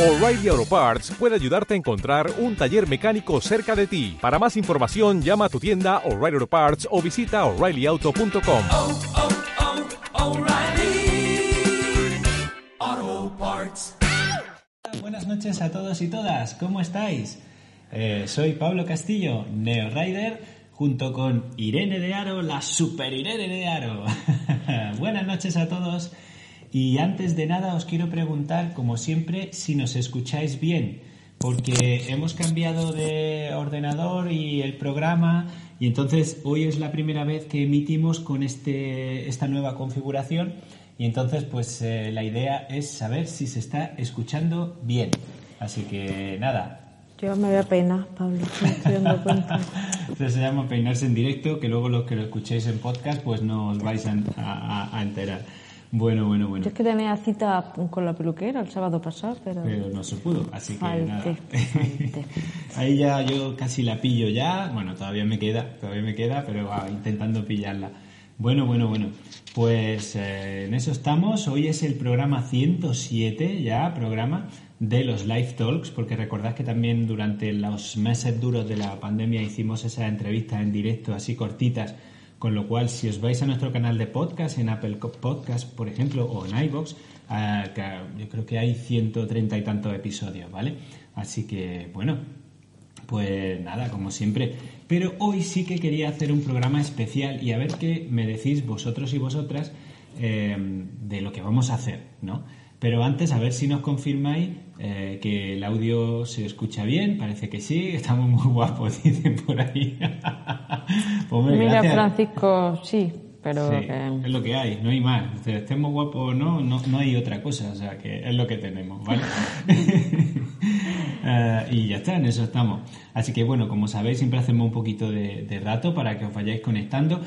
O'Reilly Auto Parts puede ayudarte a encontrar un taller mecánico cerca de ti. Para más información, llama a tu tienda O'Reilly Auto Parts o visita oreillyauto.com. oh, oh, Parts. Buenas noches a todos y todas, ¿cómo estáis? Eh, soy Pablo Castillo, Neo Rider, junto con Irene de Aro, la super Irene de Aro. Buenas noches a todos. Y antes de nada os quiero preguntar, como siempre, si nos escucháis bien, porque hemos cambiado de ordenador y el programa, y entonces hoy es la primera vez que emitimos con este, esta nueva configuración, y entonces pues eh, la idea es saber si se está escuchando bien. Así que nada, Yo me voy a peinar, Pablo, me estoy dando cuenta. esto se llama peinarse en directo, que luego los que lo escuchéis en podcast pues no os vais a, a- a enterar. Bueno, bueno, bueno. Yo es que tenía cita con la peluquera el sábado pasado, pero... pero no se pudo, así que Falte, nada. falte. Ahí ya yo casi la pillo ya, bueno, todavía me queda, todavía me queda, pero va, intentando pillarla. Bueno, bueno, bueno, pues eh, en eso estamos. Hoy es el programa 107 ya, programa de los Live Talks, porque recordad que también durante los meses duros de la pandemia hicimos esas entrevistas en directo, así cortitas, con lo cual, si os vais a nuestro canal de podcast, en Apple Podcast, por ejemplo, o en iVoox, ah, yo creo que hay 130 y tantos episodios, ¿vale? Así que, bueno, pues nada, como siempre. Pero hoy sí que quería hacer un programa especial y a ver qué me decís vosotros y vosotras eh, de lo que vamos a hacer, ¿no? Pero antes, a ver si nos confirmáis eh, que el audio se escucha bien. Parece que sí, estamos muy guapos, dicen por ahí. Pues, Mira, gracias. Francisco, sí, pero Sí, que... es lo que hay, no hay más. Estemos guapos o no, no, no hay otra cosa. O sea, que es lo que tenemos, ¿vale? Eh, y ya está, en eso estamos. Así que, bueno, como sabéis, siempre hacemos un poquito de, de rato para que os vayáis conectando.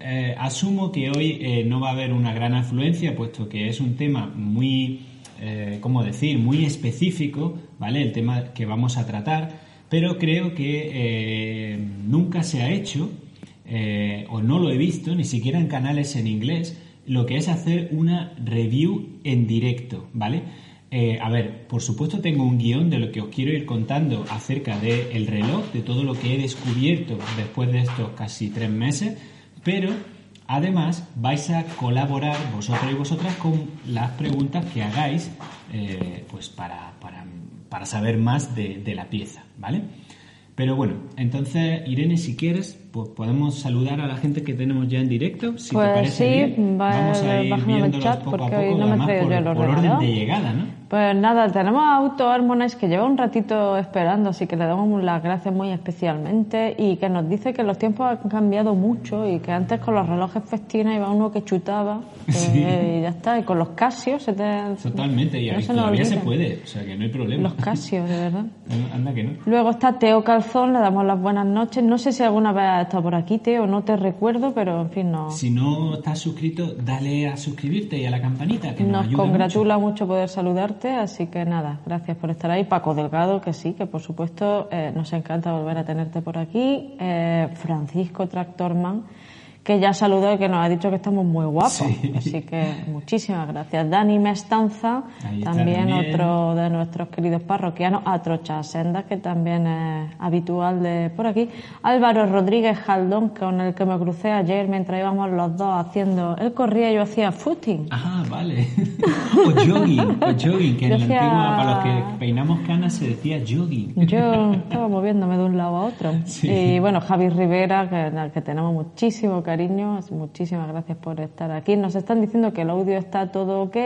Eh, asumo que hoy eh, no va a haber una gran afluencia, puesto que es un tema muy, eh, ¿cómo decir?, muy específico, ¿vale? El tema que vamos a tratar, pero creo que nunca se ha hecho o no lo he visto, ni siquiera en canales en inglés, lo que es hacer una review en directo, ¿vale? A ver, por supuesto tengo un guion de lo que os quiero ir contando acerca del reloj, de todo lo que he descubierto después de estos casi tres meses, pero además vais a colaborar vosotros y vosotras con las preguntas que hagáis eh, pues para, para, para saber más de, de la pieza, ¿vale? Pero bueno, entonces Irene, si quieres, pues podemos saludar a la gente que tenemos ya en directo. Si Pues te parece sí, bien, va- vamos a ir viéndolos chat poco a poco, hoy no me además por, yo el por orden de llegada, ¿no? Pues nada, tenemos a Auto Harmonize que lleva un ratito esperando, así que le damos las gracias muy especialmente y que nos dice que los tiempos han cambiado mucho y que antes con los relojes festina iba uno que chutaba eh, y ya está, y con los Casio se te... Totalmente, y no se todavía se puede, o sea que no hay problema. Los Casio, de verdad. Anda que no. Luego está Teo Calzón, le damos las buenas noches. No sé si alguna vez has estado por aquí, Teo, no te recuerdo, pero en fin, no. Si no estás suscrito, dale a suscribirte y a la campanita, que nos, Nos ayuda congratula mucho. poder saludarte, así que nada, gracias por estar ahí. Paco Delgado, que sí, que por supuesto eh, nos encanta volver a tenerte por aquí. Eh, Francisco Tractorman, que ya saludó y que nos ha dicho que estamos muy guapos. Sí. Así que muchísimas gracias. Dani Mestanza, también, también. otro de nuestros queridos parroquianos. Atrocha Senda, que también es habitual de por aquí. Álvaro Rodríguez Jaldón, con el que me crucé ayer mientras íbamos los dos haciendo. Él corría y yo hacía footing. Ah, vale. o jogging, o jogging, que en la antigua, para los que peinamos canas, se decía jogging. Yo estaba moviéndome de un lado a otro. Sí. Y bueno, Javi Rivera, que, que tenemos muchísimo cariño, muchísimas gracias por estar aquí. Nos están diciendo que el audio está todo ok.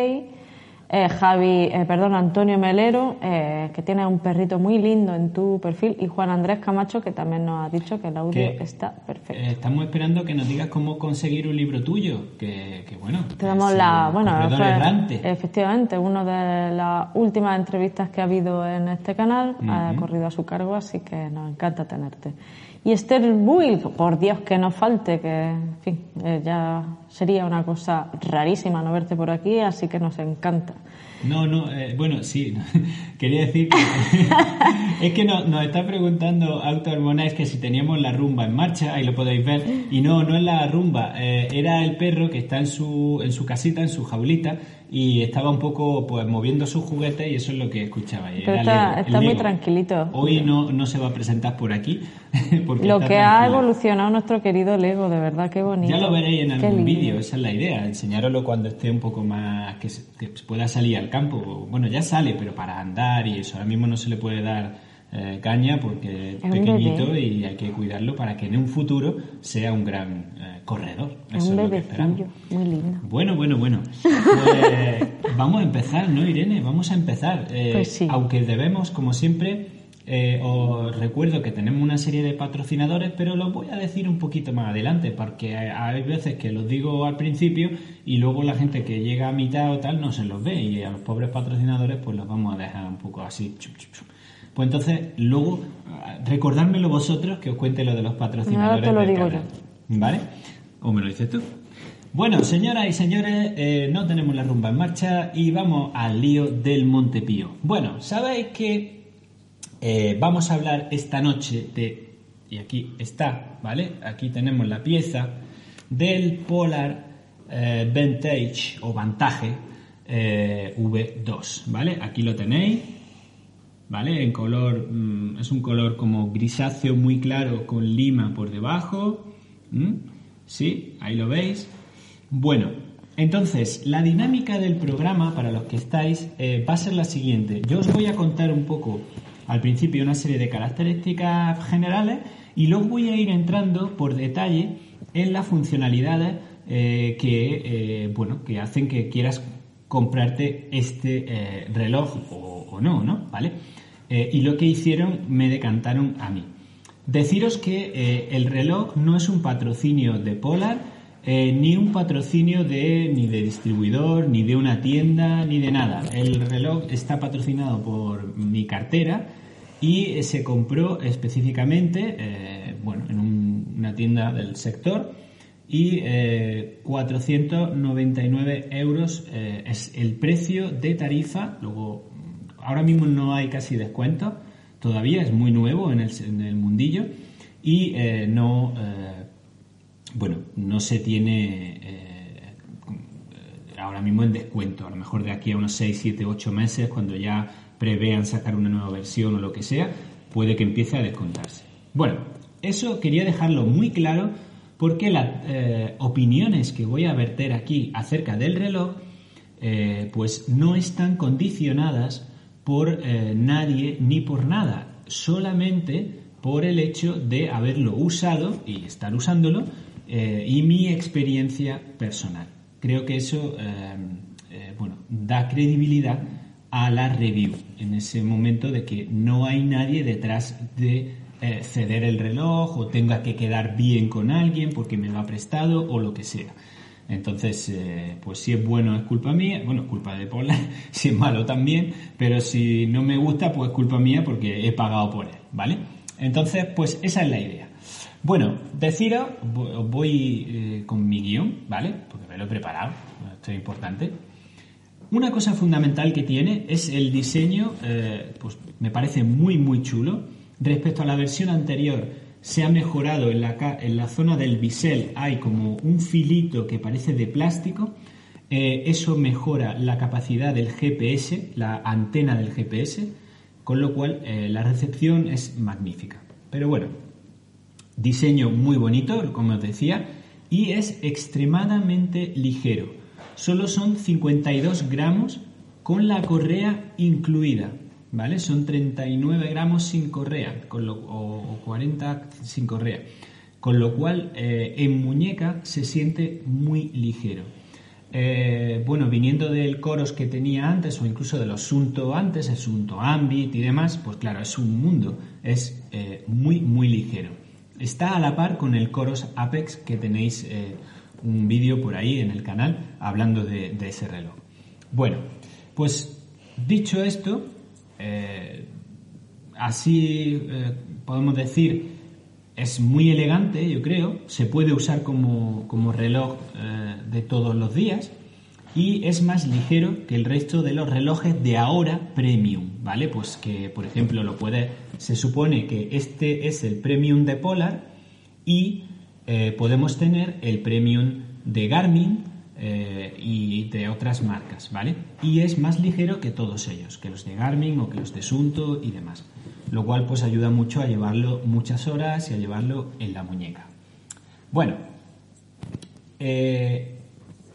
Eh, Javi, eh, perdón, Antonio Melero, eh, que tiene un perrito muy lindo en tu perfil, y Juan Andrés Camacho, que también nos ha dicho que el audio Que, está perfecto. eh, estamos esperando que nos digas cómo conseguir un libro tuyo, que, que bueno. Tenemos la, bueno, fue, efectivamente, una de las últimas entrevistas que ha habido en este canal ha corrido a su cargo, así que nos encanta tenerte. Y Esther Buil, por Dios que no falte, que en fin, eh, ya sería una cosa rarísima no verte por aquí, así que nos encanta. No, no, eh, bueno, sí, quería decir que es que nos, nos está preguntando Auto Hormonais que si teníamos la rumba en marcha, ahí lo podéis ver, y no, no es la rumba, eh, era el perro que está en su, en su casita, en su jaulita, y estaba un poco pues moviendo sus juguetes y eso es lo que escuchaba. Pero está, Lego, el está muy tranquilito. Hoy no, no se va a presentar por aquí. Porque Lo que ha evolucionado nuestro querido Lego, de verdad, qué bonito. Ya lo veréis en algún vídeo, esa es la idea, enseñároslo cuando esté un poco más, que, se- que pueda salir al campo. Bueno, ya sale, pero para andar y eso, ahora mismo no se le puede dar eh, caña porque es pequeñito y hay que cuidarlo para que en un futuro sea un gran eh, corredor. Es Eso un es bebecillo, muy lindo. Bueno, bueno, bueno. Pues, vamos a empezar, ¿no, Irene? Vamos a empezar. Eh, Pues sí. Aunque debemos, como siempre, eh, os recuerdo que tenemos una serie de patrocinadores, pero los voy a decir un poquito más adelante, porque hay veces que los digo al principio y luego la gente que llega a mitad o tal no se los ve y a los pobres patrocinadores pues los vamos a dejar un poco así. chup, chup, chup. Pues entonces, luego, recordármelo vosotros que os cuente lo de los patrocinadores. Ahora te lo digo canal. ¿Vale? ¿O me lo dices tú? Bueno, señoras y señores, eh, no tenemos la rumba en marcha y vamos al lío del Montepío. Bueno, sabéis que eh, vamos a hablar esta noche de, y aquí está, ¿vale? Aquí tenemos la pieza del Polar eh, Vantage o Vantage eh, V2, ¿vale? Aquí lo tenéis, ¿vale? En color, mm, es un color como grisáceo muy claro con lima por debajo. ¿Sí? Ahí lo veis. Bueno, entonces, la dinámica del programa, para los que estáis, eh, va a ser la siguiente. Yo os voy a contar un poco al principio una serie de características generales y luego voy a ir entrando por detalle en las funcionalidades eh, que, eh, bueno, que hacen que quieras comprarte este reloj o, o no, ¿no? ¿Vale? Y lo que hicieron me decantaron a mí. Deciros que eh, el reloj no es un patrocinio de Polar, eh, ni un patrocinio de ni de distribuidor, ni de una tienda, ni de nada. El reloj está patrocinado por mi cartera y eh, se compró específicamente, bueno, en un- una tienda del sector y eh, 499 euros es el precio de tarifa. Luego, ahora mismo no hay casi descuento, todavía es muy nuevo en el, mundillo y eh, no, eh, bueno, no se tiene eh, ahora mismo en descuento. A lo mejor de aquí a unos 6, 7, 8 meses, cuando ya prevean sacar una nueva versión o lo que sea, puede que empiece a descontarse. Bueno, eso quería dejarlo muy claro porque las opiniones que voy a verter aquí acerca del reloj, pues no están condicionadas por eh, nadie ni por nada, solamente por el hecho de haberlo usado y estar usándolo eh, y mi experiencia personal. Creo que eso eh, eh, bueno, da credibilidad a la review en ese momento de que no hay nadie detrás de eh, ceder el reloj o tenga que quedar bien con alguien porque me lo ha prestado o lo que sea. Entonces, eh, pues si es bueno es culpa mía, bueno, es culpa de Paula, si es malo también, pero si no me gusta, pues es culpa mía porque he pagado por él, ¿vale? Entonces, pues esa es la idea. Bueno, deciros, os voy eh, con mi guion, ¿vale? Porque me lo he preparado, esto es importante. Una cosa fundamental que tiene es el diseño, eh, pues me parece muy muy chulo. Respecto a la versión anterior, se ha mejorado en la, en la zona del bisel, hay como un filito que parece de plástico. Eh, eso mejora la capacidad del GPS, la antena del GPS, con lo cual eh, la recepción es magnífica. Pero bueno, Diseño muy bonito, como os decía, y es extremadamente ligero. Solo son 52 gramos con la correa incluida, ¿vale? Son 39 gramos sin correa, con lo- o, o 40 sin correa. Con lo cual, eh, en muñeca se siente muy ligero. Eh, bueno, viniendo del Coros que tenía antes o incluso de los Sunto antes, el Sunto Ambit y demás, pues claro, es un mundo, es eh, muy, muy ligero. Está a la par con el Coros Apex que tenéis un vídeo por ahí en el canal hablando de ese reloj. Bueno, pues dicho esto, eh, así eh, podemos decir, es muy elegante, yo creo, se puede usar como, como reloj eh, de todos los días y es más ligero que el resto de los relojes de ahora premium, ¿vale? Pues que, por ejemplo, lo puede, se supone que este es el premium de Polar y podemos tener el premium de Garmin, eh, y de otras marcas, ¿vale? Y es más ligero que todos ellos, que los de Garmin o que los de Sunto y demás. Lo cual pues ayuda mucho a llevarlo muchas horas y a llevarlo en la muñeca. Bueno, eh,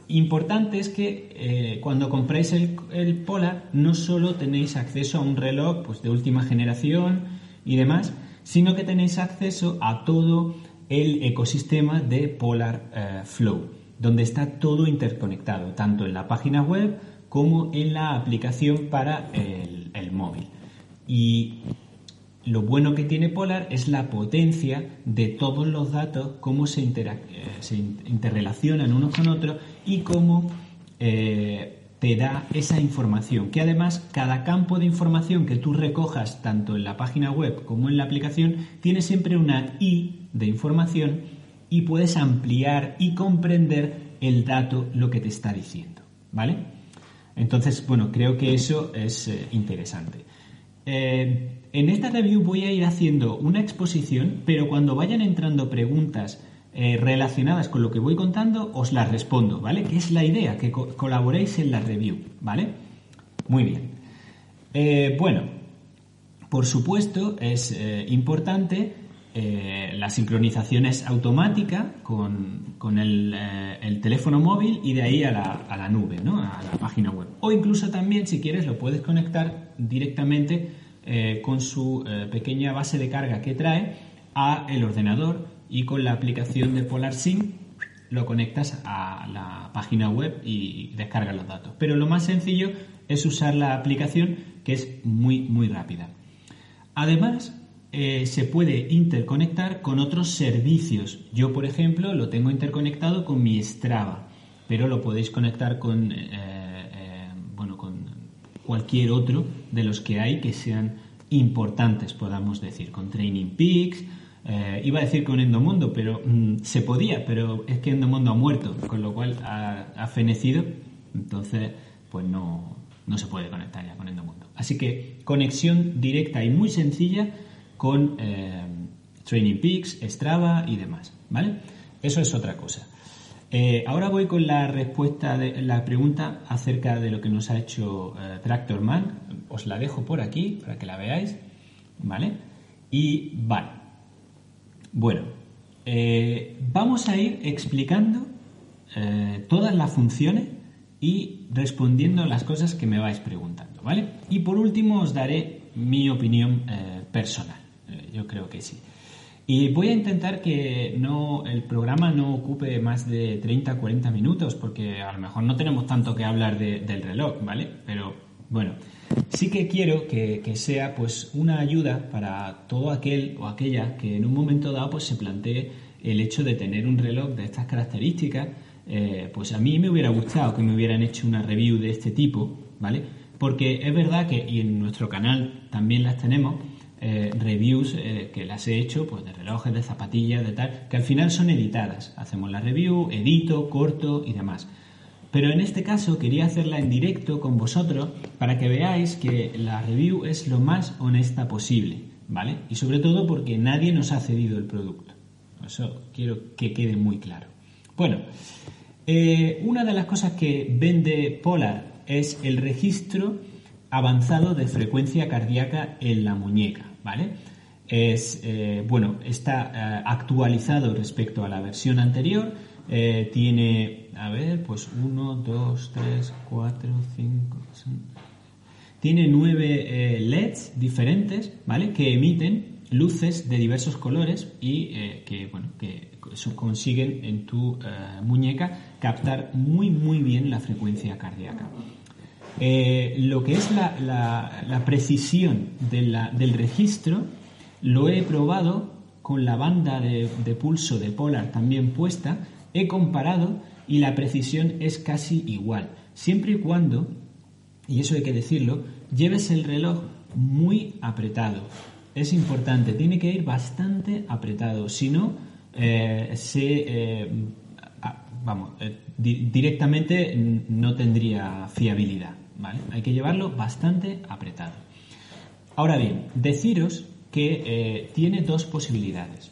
importante es que eh, cuando compráis el, Polar no solo tenéis acceso a un reloj pues, de última generación y demás, sino que tenéis acceso a todo el ecosistema de Polar Flow donde está todo interconectado, tanto en la página web como en la aplicación para el, móvil. Y lo bueno que tiene Polar es la potencia de todos los datos, cómo se, eh, interrelacionan unos con otros y cómo eh, te da esa información. Que además cada campo de información que tú recojas tanto en la página web como en la aplicación tiene siempre una I de información y puedes ampliar y comprender el dato lo que te está diciendo, ¿vale? Entonces, bueno, creo que eso es eh, interesante. Eh, en esta review voy a ir haciendo una exposición, pero cuando vayan entrando preguntas eh, relacionadas con lo que voy contando, os las respondo, ¿vale? Que es la idea, que colaboréis en la review, ¿vale? Muy bien. bueno, por supuesto, es importante eh, la sincronización es automática con, eh, el, teléfono móvil y de ahí a la, nube, ¿no? a la página web. O incluso también, si quieres, lo puedes conectar directamente eh, con su pequeña base de carga que trae a el ordenador y con la aplicación de PolarSync lo conectas a la página web y descargas los datos. Pero lo más sencillo es usar la aplicación que es muy muy rápida. Además, eh, se puede interconectar con otros servicios. Yo, por ejemplo, lo tengo interconectado con mi Strava, pero lo podéis conectar con, eh, eh, bueno, con cualquier otro de los que hay que sean importantes, podamos decir, con Training Peaks. iba a decir con Endomondo, pero mm, se podía, pero es que Endomondo ha muerto, con lo cual ha, ha fenecido, entonces pues no, no se puede conectar ya con Endomondo. Así que conexión directa y muy sencilla con eh, Training Peaks, Strava y demás, ¿vale? Eso es otra cosa. Eh, ahora voy con la respuesta de la pregunta acerca de lo que nos ha hecho eh, Tractorman. Os la dejo por aquí para que la veáis, ¿vale? Y vale. Bueno, vamos a ir explicando todas las funciones y respondiendo las cosas que me vais preguntando, ¿vale? Y por último os daré mi opinión personal yo creo que sí. Y voy a intentar que no, el programa no ocupe más de 30 40 minutos, porque a lo mejor no tenemos tanto que hablar del reloj, ¿vale? Pero bueno, sí que quiero que, sea pues una ayuda para todo aquel o aquella que en un momento dado pues se plantee el hecho de tener un reloj de estas características. Eh, pues a mí me hubiera gustado que me hubieran hecho una review de este tipo, ¿vale? Porque es verdad que, y en nuestro canal también las tenemos, eh, reviews eh, que las he hecho, pues de relojes, de zapatillas, de tal, que al final son editadas. Hacemos la review, edito, corto y demás. Pero en este caso quería hacerla en directo con vosotros para que veáis que la review es lo más honesta posible, ¿vale? Y sobre todo porque nadie nos ha cedido el producto. Eso quiero que quede muy claro. Bueno, eh, una de las cosas que vende Polar es el registro avanzado de frecuencia cardíaca en la muñeca, ¿vale? Es, eh, bueno, está eh, actualizado respecto a la versión anterior, eh, tiene, a ver, pues 1, 2, 3, 4, 5, tiene nueve LEDs diferentes, ¿vale? Que emiten luces de diversos colores y que, bueno, que consiguen en tu muñeca captar muy, muy bien la frecuencia cardíaca. Eh, lo que es la, precisión del registro lo he probado con la banda de, pulso de Polar también puesta, he comparado y la precisión es casi igual, siempre y cuando, y eso hay que decirlo, lleves el reloj muy apretado. Es importante, tiene que ir bastante apretado, si no, eh, se, eh, vamos, directamente no tendría fiabilidad. Hay que llevarlo bastante apretado. Ahora bien, deciros que eh, tiene dos posibilidades.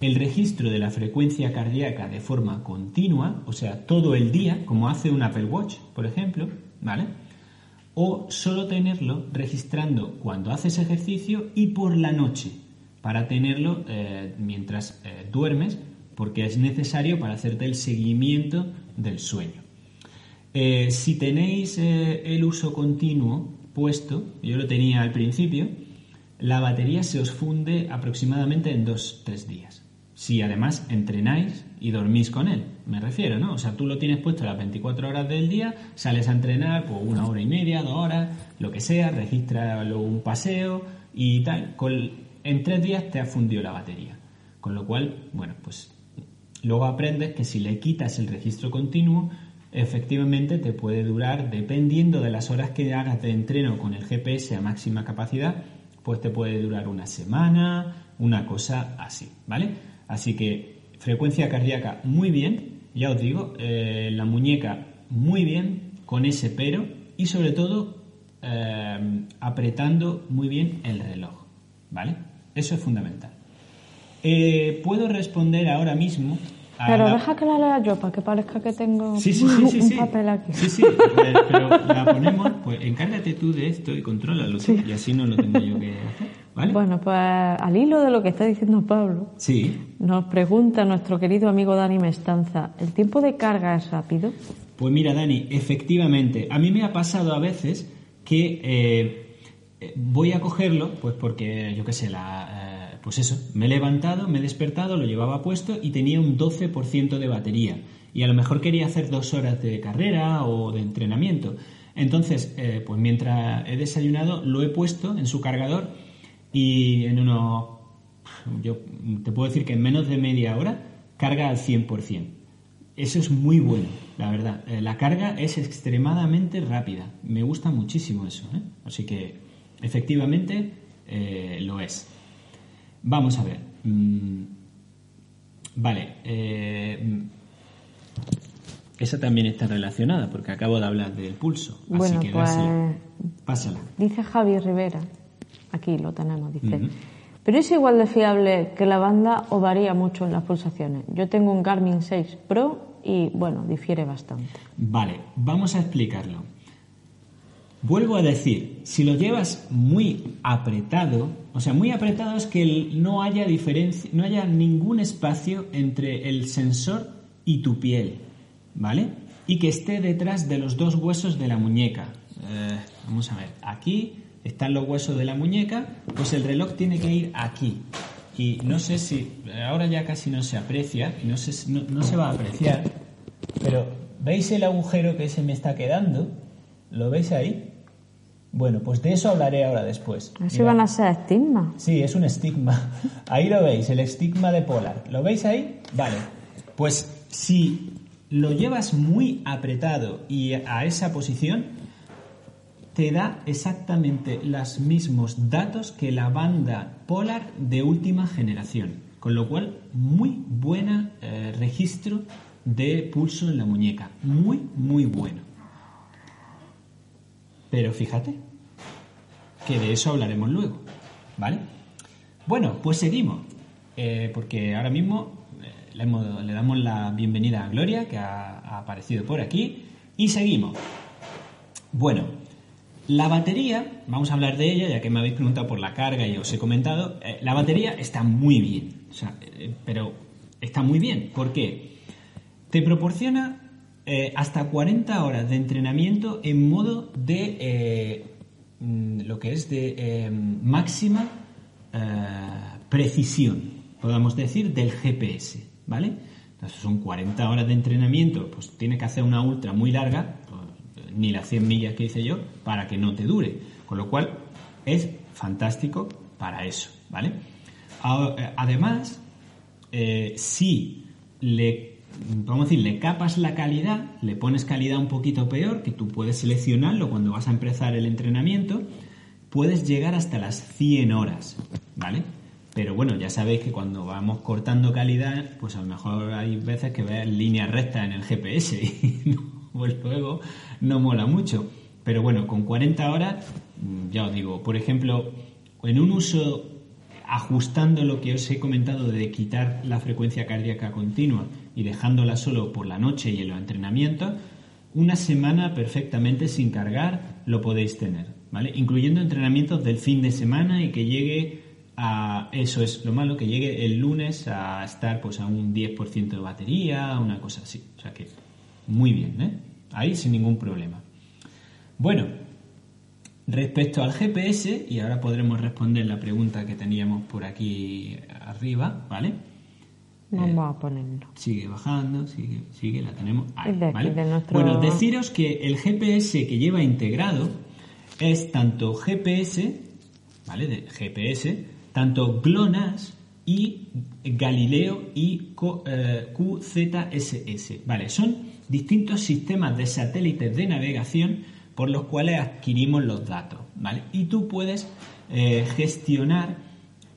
el registro de la frecuencia cardíaca de forma continua, o sea, todo el día, como hace un Apple Watch, por ejemplo, ¿vale? O solo tenerlo registrando cuando haces ejercicio y por la noche, para tenerlo eh, mientras eh, duermes, porque es necesario para hacerte el seguimiento del sueño. Eh, si tenéis el uso continuo puesto, yo lo tenía al principio, la batería se os funde aproximadamente en 2-3 días si además entrenáis y dormís con él, me refiero, ¿no? O sea, tú lo tienes puesto las 24 horas del día, sales a entrenar por una hora y media, dos horas, lo que sea, registras un paseo y tal. en tres días te ha fundido la batería. Con lo cual, bueno, pues luego aprendes que si le quitas el registro continuo, efectivamente te puede durar, dependiendo de las horas que hagas de entreno con el GPS a máxima capacidad, pues te puede durar una semana, una cosa así, ¿vale? Así que frecuencia cardíaca muy bien, ya os digo, eh, la muñeca muy bien, con ese pero y sobre todo eh, apretando muy bien el reloj, ¿vale? Eso es fundamental. Eh, puedo responder ahora mismo pero deja que la lea yo para que parezca que tengo un papel aquí. Sí, sí, pero la ponemos, pues encárgate tú de esto y contrólalo y así no lo tengo yo que hacer, ¿vale? Bueno, pues al hilo de lo que está diciendo Pablo, sí. nos pregunta nuestro querido amigo Dani Mestanza, ¿el tiempo de carga es rápido? Pues mira, Dani, efectivamente, a mí me ha pasado a veces que eh, voy a cogerlo, pues porque, yo qué sé, la pues eso, me he levantado, me he despertado, lo llevaba puesto y tenía un 12% de batería. Y a lo mejor quería hacer dos horas de carrera o de entrenamiento. Entonces, eh, pues mientras he desayunado, lo he puesto en su cargador y en unos, yo te puedo decir que en menos de media hora carga al 100%. Eso es muy bueno, la verdad. Eh, la carga es extremadamente rápida. Me gusta muchísimo eso. ¿eh? Así que, efectivamente, lo es. Vamos a ver. Mm, vale. Eh, esa también está relacionada porque acabo de hablar del pulso. Bueno, así que pues, pásala. Dice Javi Rivera, aquí lo tenemos, dice. Pero es igual de fiable que la banda o varía mucho en las pulsaciones. Yo tengo un Garmin 6 Pro y bueno, difiere bastante. Vale, vamos a explicarlo. Vuelvo a decir, si lo llevas muy apretado, o sea, muy apretado es que no haya diferencia, no haya ningún espacio entre el sensor y tu piel, ¿vale? Y que esté detrás de los dos huesos de la muñeca. Eh, vamos a ver, aquí están los huesos de la muñeca, pues el reloj tiene que ir aquí. Y no sé si, ahora ya casi no se aprecia, no, no, no se va a apreciar, pero ¿veis el agujero que se me está quedando? ¿Lo veis ahí? Bueno, pues de eso hablaré ahora después. Así van a ser estigmas. Sí, es un estigma. Ahí lo veis, el estigma de Polar. ¿Lo veis ahí? Vale. Pues si lo llevas muy apretado y a esa posición, te da exactamente los mismos datos que la banda Polar de última generación. Con lo cual, muy buen eh, registro de pulso en la muñeca. Muy, muy bueno. Pero fíjate que de eso hablaremos luego, ¿vale? Bueno, pues seguimos, eh, porque ahora mismo eh, le, damos la bienvenida a Gloria, que ha, aparecido por aquí, y seguimos. Bueno, la batería, vamos a hablar de ella, ya que me habéis preguntado por la carga y os he comentado, eh, la batería está muy bien, pero está muy bien, ¿por qué? Te proporciona eh, hasta 40 horas de entrenamiento en modo de eh, mm, lo que es de eh, máxima precisión, podemos decir, del GPS, ¿vale? Entonces son 40 horas de entrenamiento, pues tiene que hacer una ultra muy larga, pues, ni las 100 millas que hice yo, para que no te dure. Con lo cual es fantástico para eso, ¿vale? Además, si le vamos a decir, le capas la calidad, le pones calidad un poquito peor, que tú puedes seleccionarlo cuando vas a empezar el entrenamiento, puedes llegar hasta las 100 horas, ¿vale? Pero bueno, ya sabéis que cuando vamos cortando calidad, pues a lo mejor hay veces que ves línea recta en el GPS y pues luego no mola mucho. Pero bueno, con 40 horas, ya os digo, por ejemplo, en un uso ajustando lo que os he comentado de quitar la frecuencia cardíaca continua y dejándola solo por la noche y en los entrenamientos, una semana perfectamente sin cargar lo podéis tener, ¿vale? Incluyendo entrenamientos del fin de semana y que llegue a, eso es lo malo, que llegue el lunes a estar pues a un 10% de batería, una cosa así. O sea que muy bien, ¿eh? Ahí sin ningún problema. Bueno, respecto al GPS, y ahora podremos responder la pregunta que teníamos por aquí arriba, ¿vale? Vamos a ponerlo. Sigue bajando, sigue, sigue, la tenemos ahí, De aquí, ¿vale? de nuestro- Bueno, deciros que el GPS que lleva integrado es tanto GPS, ¿vale? De GPS, tanto GLONASS y Galileo y eh, QZSS, ¿vale? Son distintos sistemas de satélites de navegación por los cuales adquirimos los datos, ¿vale? Y tú puedes eh, gestionar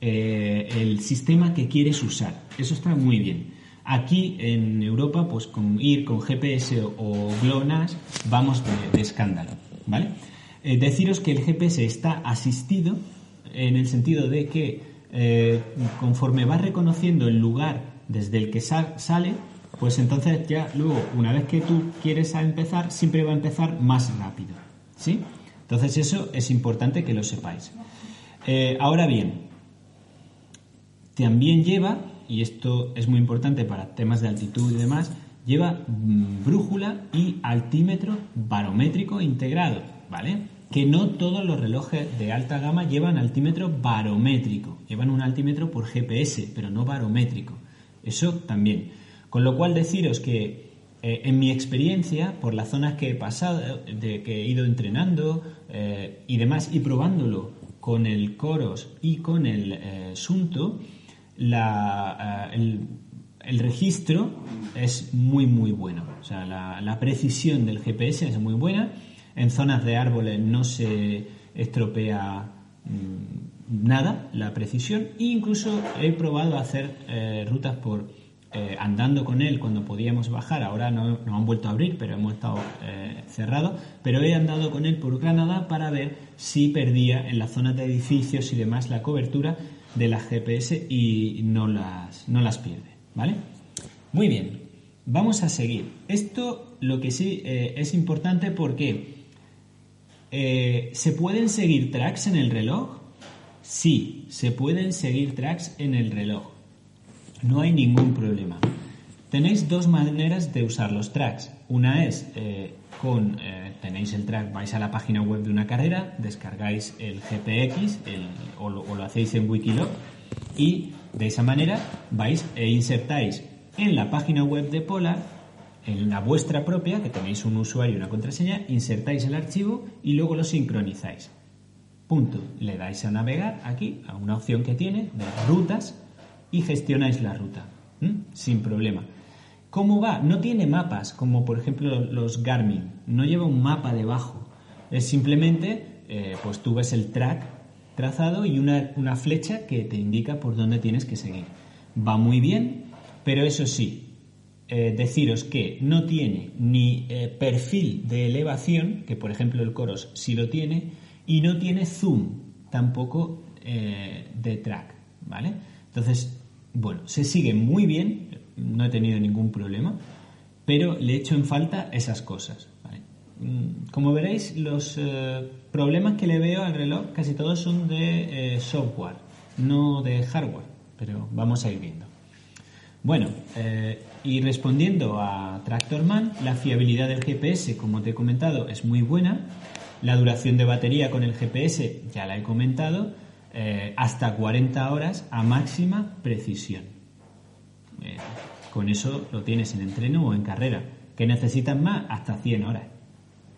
eh, el sistema que quieres usar. Eso está muy bien. Aquí en Europa, pues con ir con GPS o GLONASS vamos de, escándalo, ¿vale? Eh, deciros que el GPS está asistido en el sentido de que conforme vas reconociendo el lugar desde el que sa- sale, pues entonces ya luego, una vez que tú quieres empezar, siempre va a empezar más rápido, ¿sí? Entonces eso es importante que lo sepáis. Eh, ahora bien, también lleva, y esto es muy importante para temas de altitud y demás, lleva mm, brújula y altímetro barométrico integrado, ¿vale? Que no todos los relojes de alta gama llevan altímetro barométrico, llevan un altímetro por GPS, pero no barométrico. Eso también. Con lo cual deciros que eh, en mi experiencia, por las zonas que he pasado, que he ido entrenando eh, y demás, y probándolo con el Coros y con el eh, Sunto, la, el, registro es muy muy bueno. O sea, la, la precisión del GPS es muy buena. En zonas de árboles no se estropea mm, nada la precisión. E incluso he probado hacer rutas por eh, andando con él cuando podíamos bajar. Ahora no nos han vuelto a abrir, pero hemos estado eh, cerrados. Pero he andado con él por Granada para ver si perdía en las zonas de edificios y demás la cobertura de las GPS y no las, no las pierde, ¿vale? Muy bien, vamos a seguir. Esto lo que sí eh, es importante porque ¿se pueden seguir tracks en el reloj? Sí, se pueden seguir tracks en el reloj. No hay ningún problema. Tenéis dos maneras de usar los tracks. Una es eh, con, eh, tenéis el track, vais a la página web de una carrera, descargáis el GPX o, lo, o lo hacéis en Wikilog y de esa manera vais e insertáis en la página web de Polar, en la vuestra propia, que tenéis un usuario y una contraseña, insertáis el archivo y luego lo sincronizáis. Punto. Le dais a navegar aquí, a una opción que tiene de rutas y gestionáis la ruta. Sin problema. ¿Cómo va? No tiene mapas, como por ejemplo los Garmin. No lleva un mapa debajo. Es simplemente, eh, pues tú ves el track trazado y una, una flecha que te indica por dónde tienes que seguir. Va muy bien, pero eso sí, eh, deciros que no tiene ni eh, perfil de elevación, que por ejemplo el Coros sí lo tiene, y no tiene zoom tampoco de track, ¿vale? Entonces, bueno, se sigue muy bien, no he tenido ningún problema, pero le echo en falta esas cosas. Mm, Como veréis, los eh, problemas que le veo al reloj casi todos son de eh, software, no de hardware, pero vamos a ir viendo. Bueno, eh, y respondiendo a Tractorman, la fiabilidad del GPS, como te he comentado, es muy buena. La duración de batería con el GPS, ya la he comentado, eh, hasta 40 horas a máxima precisión. Eh, con eso lo tienes en entreno o en carrera. ¿Que necesitas más? Hasta 100 horas.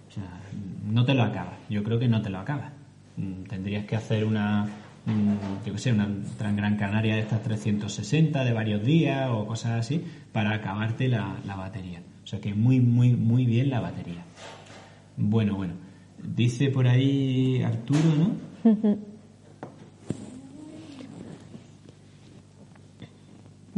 O sea, no te lo acabas. Yo creo que no te lo acabas. Mm, Tendrías que hacer una, mm, yo qué sé, una Gran Canaria de estas 360 de varios días o cosas así para acabarte la, la batería. O sea que muy, muy, muy bien la batería. Bueno, bueno. Dice por ahí Arturo, ¿no?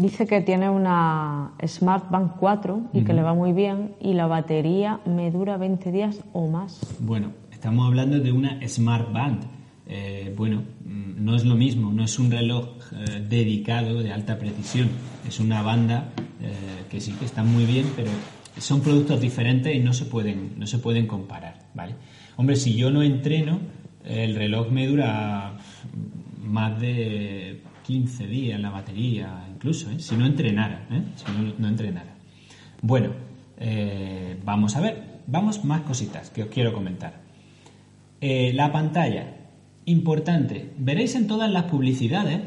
Dice que tiene una Smart Band 4 y que le va muy bien y la batería me dura 20 días o más. Bueno, estamos hablando de una Smart Band. eh, bueno, mm, no es lo mismo, no es un reloj eh, dedicado de alta precisión, es una banda eh, que sí que está muy bien, pero son productos diferentes y no se pueden, no se pueden comparar, ¿vale? Hombre, si yo no entreno, el reloj me dura más de 15 días la batería, incluso, ¿eh? si no entrenara, ¿eh? si no, no entrenara. Bueno, eh, vamos a ver, vamos más cositas que os quiero comentar. La pantalla, importante, veréis en todas las publicidades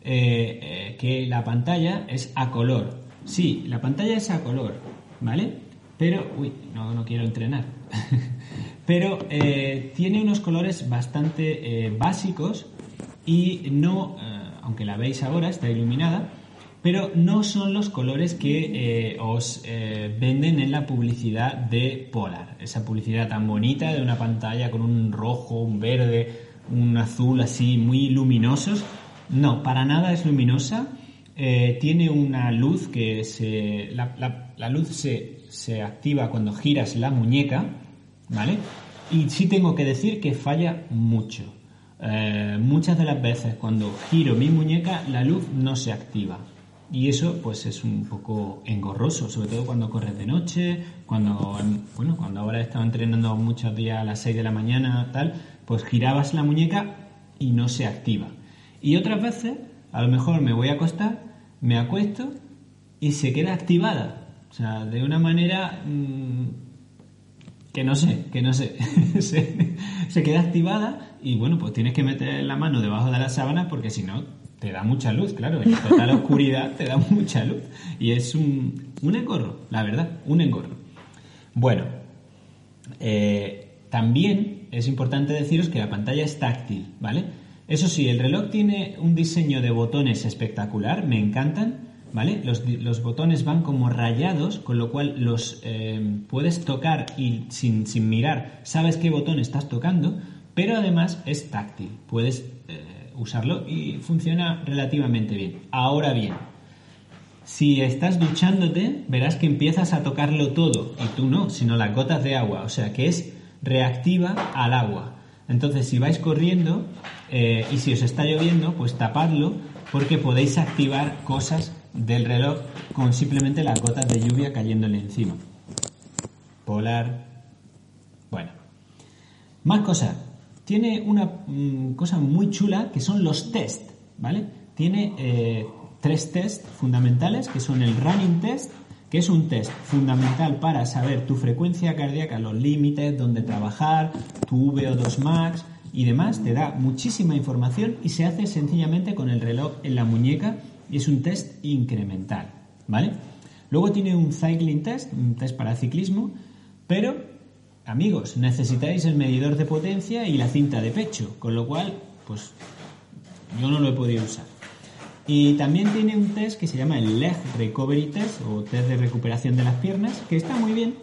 que la pantalla es a color. Sí, la pantalla es a color, ¿vale? Pero, uy, no, no quiero entrenar. Pero tiene unos colores bastante básicos y no, aunque la veis ahora, está iluminada, pero no son los colores que eh, os eh, venden en la publicidad de Polar. Esa publicidad tan bonita de una pantalla con un rojo, un verde, un azul así muy luminosos. No, para nada es luminosa. Eh, tiene una luz que se. La, la- luz se, se activa cuando giras la muñeca, ¿vale? Y sí tengo que decir que falla mucho. Eh, muchas de las veces cuando giro mi muñeca la luz no se activa. Y eso pues es un poco engorroso, sobre todo cuando corres de noche, cuando, bueno, cuando ahora he entrenando muchos días a las 6 de la mañana, tal, pues girabas la muñeca y no se activa. Y otras veces, a lo mejor me voy a acostar, me acuesto y se queda activada. O sea, de una manera mm, que no sé, que no sé. se, queda activada y bueno, pues tienes que meter la mano debajo de la sábana porque si no te da mucha luz, claro. En total oscuridad te da mucha luz. Y es un, un engorro, la verdad, un engorro. Bueno, eh, también es importante deciros que la pantalla es táctil, ¿vale? Eso sí, el reloj tiene un diseño de botones espectacular, me encantan, ¿vale? Los, los botones van como rayados, con lo cual los eh, puedes tocar y sin, sin mirar sabes qué botón estás tocando, pero además es táctil, puedes eh, usarlo y funciona relativamente bien. Ahora bien, si estás duchándote, verás que empiezas a tocarlo todo, y tú no, sino las gotas de agua, o sea que es reactiva al agua. Entonces, si vais corriendo eh, y si os está lloviendo, pues tapadlo porque podéis activar cosas del reloj con simplemente las gotas de lluvia cayéndole encima. Polar. Bueno. Más cosas. Tiene una mm, cosa muy chula que son los test, ¿vale? Tiene eh, tres test fundamentales que son el running test, que es un test fundamental para saber tu frecuencia cardíaca, los límites, dónde trabajar, tu VO2 max y demás. Te da muchísima información y se hace sencillamente con el reloj en la muñeca y es un test incremental, ¿vale? Luego tiene un cycling test, un test para ciclismo, pero Amigos, necesitáis el medidor de potencia y la cinta de pecho, con lo cual, pues yo no lo he podido usar. Y también tiene un test que se llama el Leg Recovery Test o test de recuperación de las piernas, que está muy bien.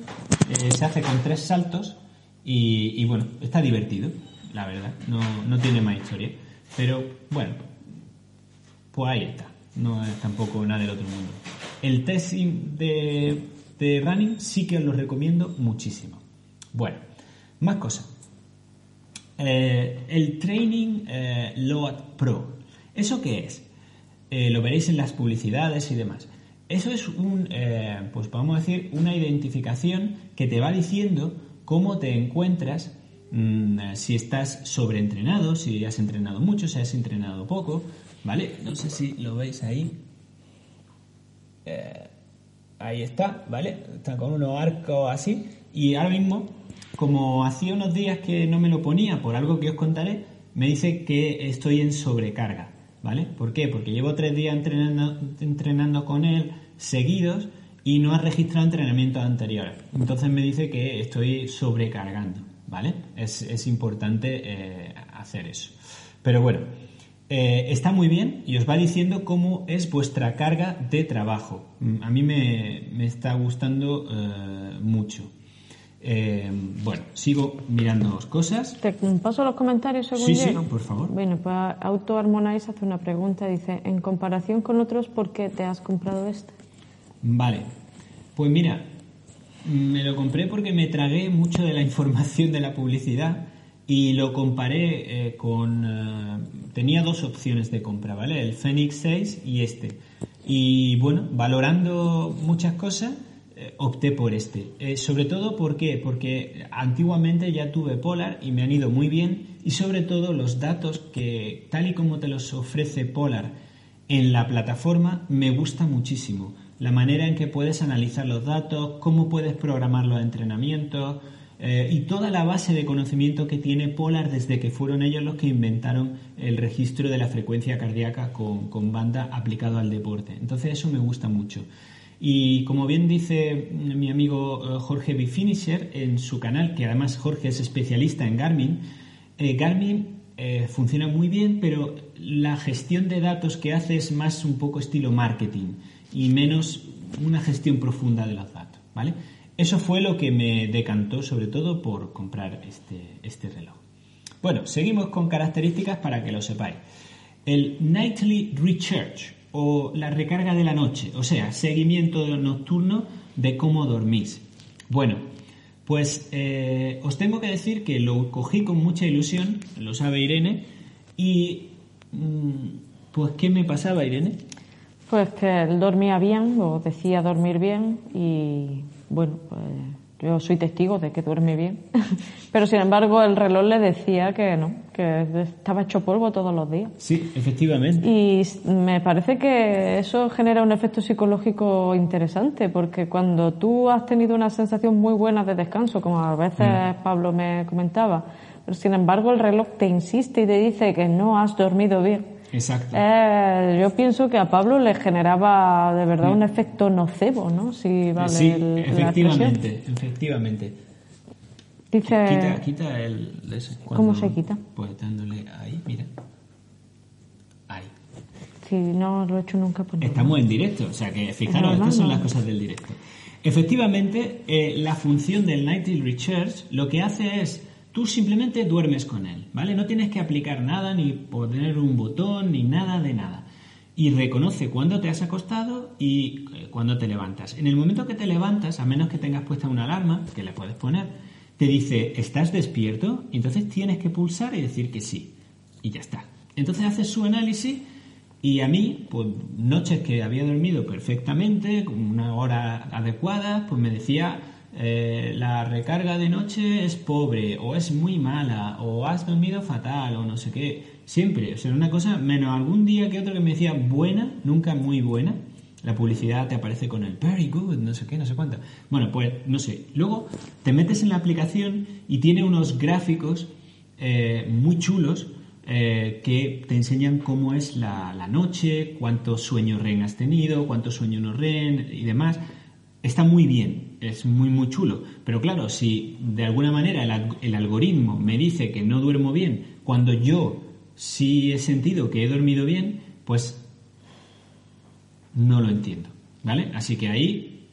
Eh, se hace con tres saltos y, y, bueno, está divertido, la verdad. No, no tiene más historia. Pero bueno, pues ahí está. No es tampoco nada del otro mundo. El test de, de running sí que os lo recomiendo muchísimo. Bueno, más cosas. Eh, el Training eh, Load Pro. ¿Eso qué es? Eh, lo veréis en las publicidades y demás. Eso es un, pues a decir, una identificación que te va diciendo cómo te encuentras, mm, si estás sobreentrenado, si has entrenado mucho, si has entrenado poco, ¿vale? No sé si lo veis ahí. Eh, ahí está, ¿vale? Está con unos arcos así. Y ahora mismo, como hacía unos días que no me lo ponía por algo que os contaré, me dice que estoy en sobrecarga, ¿vale? ¿Por qué? Porque llevo tres días entrenando, entrenando con él seguidos y no ha registrado entrenamientos anteriores. Entonces me dice que estoy sobrecargando, ¿vale? Es, es importante eh, hacer eso. Pero bueno, eh, está muy bien y os va diciendo cómo es vuestra carga de trabajo. Mm, A mí me, me está gustando eh, mucho. Eh, bueno, sigo mirando cosas. Te paso los comentarios según Sí, sí, por favor. Bueno, pues Auto Harmonize hace una pregunta. Dice, en comparación con otros, ¿por qué te has comprado este? Vale, pues mira, me lo compré porque me tragué mucho de la información de la publicidad y lo comparé eh, con... eh, tenía dos opciones de compra, ¿vale? El Fenix 6 y este. Y bueno, valorando muchas cosas, eh, opté por este. Sobre todo, ¿por qué? Porque antiguamente ya tuve Polar y me han ido muy bien y sobre todo los datos que, tal y como te los ofrece Polar en la plataforma, me gusta muchísimo. La manera en que puedes analizar los datos, cómo puedes programar los entrenamientos eh, y toda la base de conocimiento que tiene Polar desde que fueron ellos los que inventaron el registro de la frecuencia cardíaca con, con banda aplicado al deporte. Entonces eso me gusta mucho. Y como bien dice mi amigo eh, Jorge B. Finisher en su canal, que además Jorge es especialista en Garmin, eh, Garmin funciona muy bien, pero la gestión de datos que hace es más un poco estilo marketing y menos una gestión profunda de los datos, ¿vale? Eso fue lo que me decantó sobre todo por comprar este, este reloj. Bueno, seguimos con características para que lo sepáis. El Nightly Recharge o la recarga de la noche, o sea, seguimiento nocturno de cómo dormís. Bueno, pues eh, os tengo que decir que lo cogí con mucha ilusión, lo sabe Irene, y mm, pues ¿qué me pasaba Irene? Pues que él dormía bien, o decía dormir bien, y bueno, pues yo soy testigo de que duerme bien. Pero sin embargo, el reloj le decía que no, que estaba hecho polvo todos los días. Sí, efectivamente. Y me parece que eso genera un efecto psicológico interesante, porque cuando tú has tenido una sensación muy buena de descanso, como a veces Pablo me comentaba, pero sin embargo el reloj te insiste y te dice que no has dormido bien. Exacto. Eh, yo pienso que a Pablo le generaba de verdad un efecto nocebo, ¿no? Si vale sí, el- la expresión. efectivamente, efectivamente. Dice, Quita, quita el... ese, ¿Cómo se quita? Pues dándole ahí, mira. Ahí. si no lo he hecho nunca, pues no. Estamos en directo, o sea que fijaros, estas son ¿no? las cosas del directo. Efectivamente, eh, la función del Nightly Recharge lo que hace es, tú simplemente duermes con él, ¿vale? No tienes que aplicar nada, ni poner un botón, ni nada de nada. Y reconoce cuándo te has acostado y eh, cuándo te levantas. En el momento que te levantas, a menos que tengas puesta una alarma, que le puedes poner, te dice, ¿estás despierto? Y entonces tienes que pulsar y decir que sí. Y ya está. Entonces haces su análisis y a mí, pues noches que había dormido perfectamente, con una hora adecuada, pues me decía, eh, la recarga de noche es pobre, o es muy mala, o has dormido fatal, o no sé qué. Siempre, o sea, una cosa, menos algún día que otro que me decía buena, nunca muy buena. La publicidad te aparece con el very good, no sé qué, no sé cuánto. Bueno, pues no sé. Luego te metes en la aplicación y tiene unos gráficos eh, muy chulos eh, que te enseñan cómo es la, la noche, cuántos sueños REM has tenido, cuántos sueños no REM y demás. Está muy bien, es muy muy chulo. Pero claro, si de alguna manera el, al- el algoritmo me dice que no duermo bien, cuando yo sí he sentido que he dormido bien, pues no lo entiendo. ¿Vale? Así que ahí.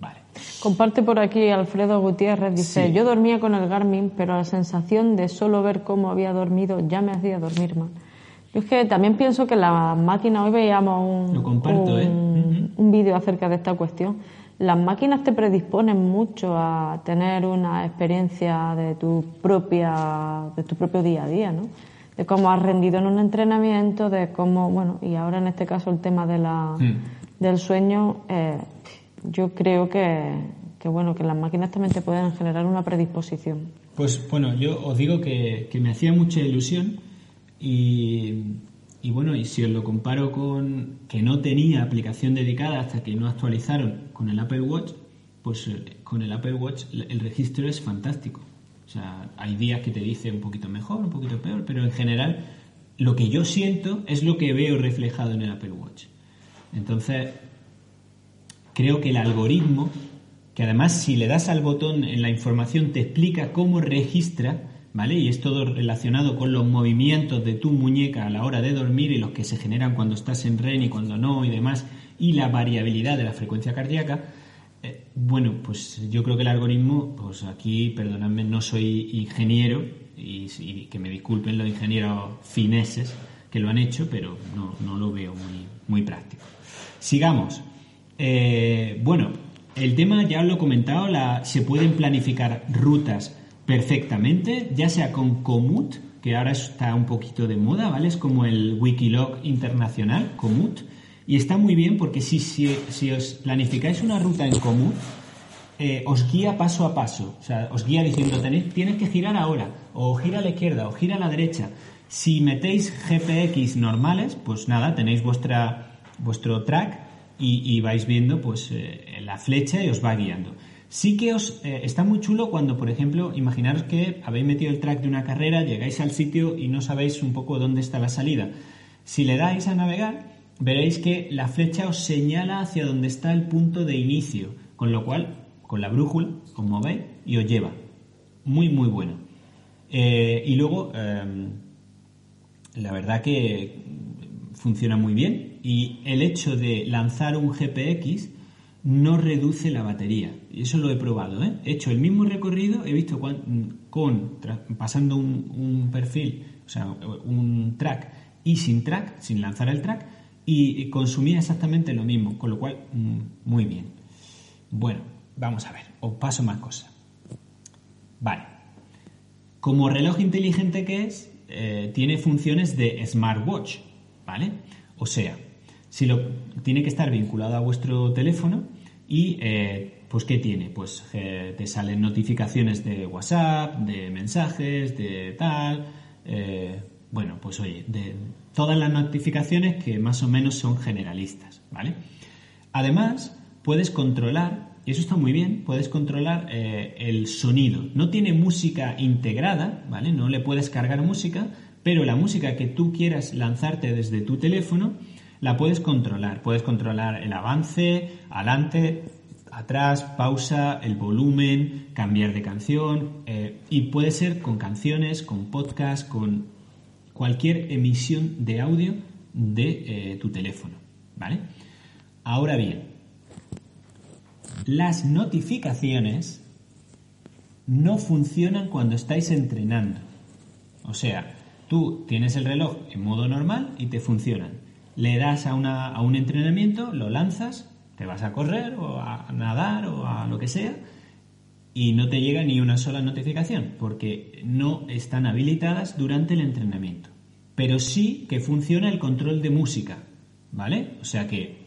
Vale. Comparte por aquí Alfredo Gutiérrez, dice, Sí. yo dormía con el Garmin, pero la sensación de solo ver cómo había dormido ya me hacía dormir mal. Yo es que también pienso que la máquina, hoy veíamos un, ¿eh? un, un vídeo acerca de esta cuestión, las máquinas te predisponen mucho a tener una experiencia de tu propia, de tu propio día a día, ¿no? De cómo has rendido en un entrenamiento, de cómo, bueno, y ahora en este caso el tema de la, Mm. del sueño, eh, yo creo que, que, bueno, que las máquinas también te pueden generar una predisposición. Pues bueno, yo os digo que, que me hacía mucha ilusión y, bueno, y si os lo comparo con que no tenía aplicación dedicada hasta que no actualizaron con el Apple Watch, pues eh, con el Apple Watch el registro es fantástico. O sea, hay días que te dice un poquito mejor, un poquito peor, pero en general lo que yo siento es lo que veo reflejado en el Apple Watch. Entonces, creo que el algoritmo, que además si le das al botón en la información te explica cómo registra, ¿vale? Y es todo relacionado con los movimientos de tu muñeca a la hora de dormir y los que se generan cuando estás en REM y cuando no y demás, y la variabilidad de la frecuencia cardíaca. eh, bueno, pues yo creo que el algoritmo, pues aquí, perdonadme, no soy ingeniero y, y que me disculpen los ingenieros fineses que lo han hecho, pero no, no lo veo muy, muy práctico. Sigamos. Eh, bueno, el tema ya os lo he comentado, la- se pueden planificar rutas perfectamente, ya sea con Komoot, que ahora está un poquito de moda, ¿vale? Es como el Wikilog internacional, Komoot, y está muy bien porque si, si, si os planificáis una ruta en Komoot, eh, os guía paso a paso, o sea, os guía diciendo, tenéis, tienes que girar ahora, o gira a la izquierda, o gira a la derecha. Si metéis GPX normales, pues nada, tenéis vuestra, vuestro track y, y vais viendo pues eh, la flecha y os va guiando. Sí que os eh, está muy chulo cuando, por ejemplo, imaginaros que habéis metido el track de una carrera, llegáis al sitio y no sabéis un poco dónde está la salida. Si le dais a navegar, veréis que la flecha os señala hacia dónde está el punto de inicio, con lo cual, con la brújula, os movéis y os lleva. Muy, muy bueno. Eh, y luego, em, la verdad que funciona muy bien y el hecho de lanzar un GPX no reduce la batería. Y eso lo he probado. ¿eh? He hecho el mismo recorrido, he visto cuán- con, pasando un, un perfil, o sea, un track y sin track, sin lanzar el track, y consumía exactamente lo mismo, con lo cual, mm, muy bien. Bueno, vamos a ver, os paso más cosas. Vale. Como reloj inteligente que es, eh, tiene funciones de smartwatch, ¿vale? O sea, si lo tiene que estar vinculado a vuestro teléfono y eh, pues ¿qué tiene? Pues eh, te salen notificaciones de WhatsApp, de mensajes, de tal, eh, bueno, pues oye, de todas las notificaciones que más o menos son generalistas, ¿vale? Además, puedes controlar, y eso está muy bien, puedes controlar el sonido. No tiene música integrada, ¿vale? No le puedes cargar música, pero la música que tú quieras lanzarte desde tu teléfono la puedes controlar. Puedes controlar el avance, adelante, atrás, pausa, el volumen, cambiar de canción, eh, y puede ser con canciones, con podcast, con cualquier emisión de audio de eh, tu teléfono, ¿vale? Ahora bien, las notificaciones no funcionan cuando estáis entrenando. O sea, tú tienes el reloj en modo normal y te funcionan. Le das a, una- a un entrenamiento, lo lanzas, te vas a correr o a nadar o a lo que sea y no te llega ni una sola notificación porque no están habilitadas durante el entrenamiento. Pero sí que funciona el control de música, ¿vale? O sea que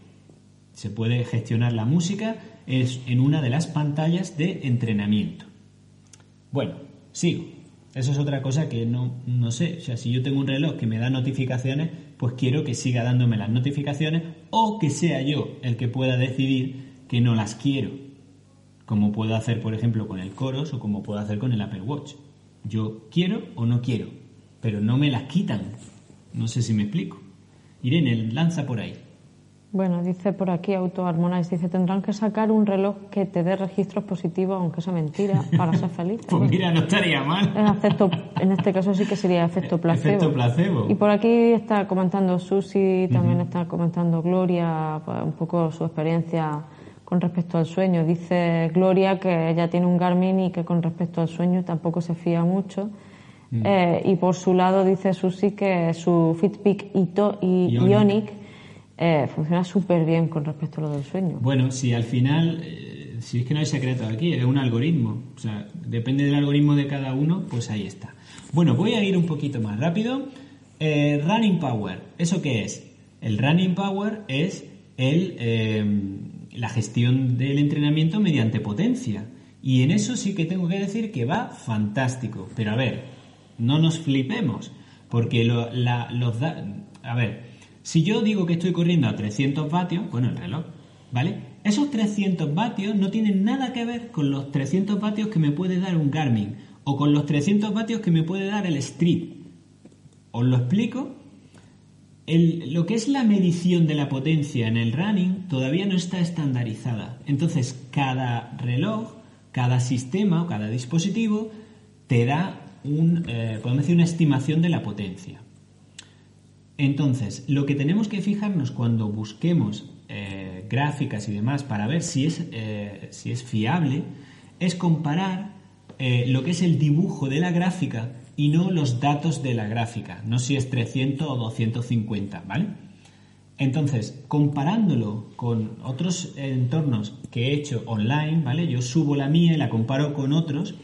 se puede gestionar la música es en una de las pantallas de entrenamiento. Bueno, sigo. Eso es otra cosa que no, no sé. O sea, si yo tengo un reloj que me da notificaciones, pues quiero que siga dándome las notificaciones o que sea yo el que pueda decidir que no las quiero. Como puedo hacer, por ejemplo, con el Coros o como puedo hacer con el Apple Watch. Yo quiero o no quiero, pero no me las quitan. No sé si me explico. Irene, lanza por ahí. Bueno, dice por aquí AutoHarmonize, dice, tendrán que sacar un reloj que te dé registros positivos, aunque sea mentira, para ser feliz. Pues mira, no estaría mal. En, efecto- en este caso sí que sería efecto placebo. Efecto placebo. Y por aquí está comentando Susi, también está comentando Gloria, pues, un poco su experiencia con respecto al sueño. Dice Gloria que ella tiene un Garmin y que con respecto al sueño tampoco se fía mucho. Mm. Eh, y por su lado dice Susi que su Fitbit Ito y Ionic. Ionic eh, funciona súper bien con respecto a lo del sueño. Bueno, si al final, eh, si es que no hay secreto aquí, es un algoritmo. O sea, depende del algoritmo de cada uno, pues ahí está. Bueno, voy a ir un poquito más rápido. Eh, running Power, ¿eso qué es? El Running Power es el, eh, la gestión del entrenamiento mediante potencia. Y en eso sí que tengo que decir que va fantástico. Pero a ver, no nos flipemos, porque lo- la- los da- a ver, si yo digo que estoy corriendo a 300 vatios, bueno, el reloj, ¿vale? Esos 300 vatios no tienen nada que ver con los 300 vatios que me puede dar un Garmin o con los 300 vatios que me puede dar el Street. Os lo explico. Lo que es la medición de la potencia en el running todavía no está estandarizada. Entonces, cada reloj, cada sistema o cada dispositivo te da un, eh, podemos decir, una estimación de la potencia. Entonces, lo que tenemos que fijarnos cuando busquemos eh, gráficas y demás para ver si es, eh, si es fiable es comparar eh, lo que es el dibujo de la gráfica y no los datos de la gráfica, no si es 300 o 250, ¿vale? Entonces, comparándolo con otros entornos que he hecho online, ¿vale? Yo subo la mía y la comparo con otros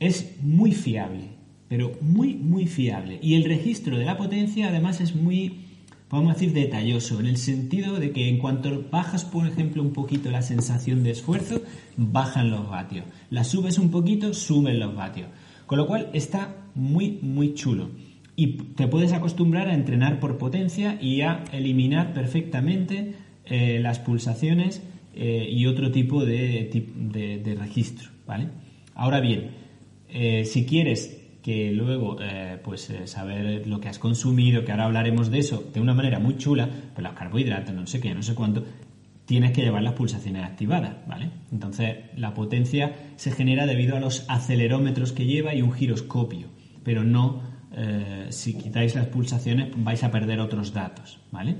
es muy fiable, pero muy, muy fiable. Y el registro de la potencia además es muy, podemos decir, detalloso, en el sentido de que en cuanto bajas, por ejemplo, un poquito la sensación de esfuerzo, bajan los vatios. La subes un poquito, suben los vatios. Con lo cual está muy, muy chulo. Y te puedes acostumbrar a entrenar por potencia y a eliminar perfectamente eh, las pulsaciones eh, y otro tipo de, de, de registro. ¿vale? Ahora bien, eh, si quieres que luego pues saber lo que has consumido, que ahora hablaremos de eso de una manera muy chula, pues los carbohidratos, no sé qué, no sé cuánto, tienes que llevar las pulsaciones activadas, ¿vale? Entonces la potencia se genera debido a los acelerómetros que lleva y un giroscopio, pero no eh, si quitáis las pulsaciones vais a perder otros datos, ¿vale?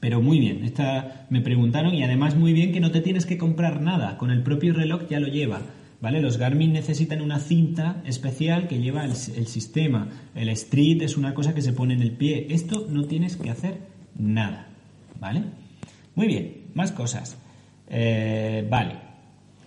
Pero muy bien, esta me preguntaron y además muy bien que no te tienes que comprar nada, con el propio reloj ya lo lleva, ¿vale? Los Garmin necesitan una cinta especial que lleva el, sistema, el Street es una cosa que se pone en el pie, esto no tienes que hacer nada, ¿vale? Muy bien, más cosas. Eh, vale,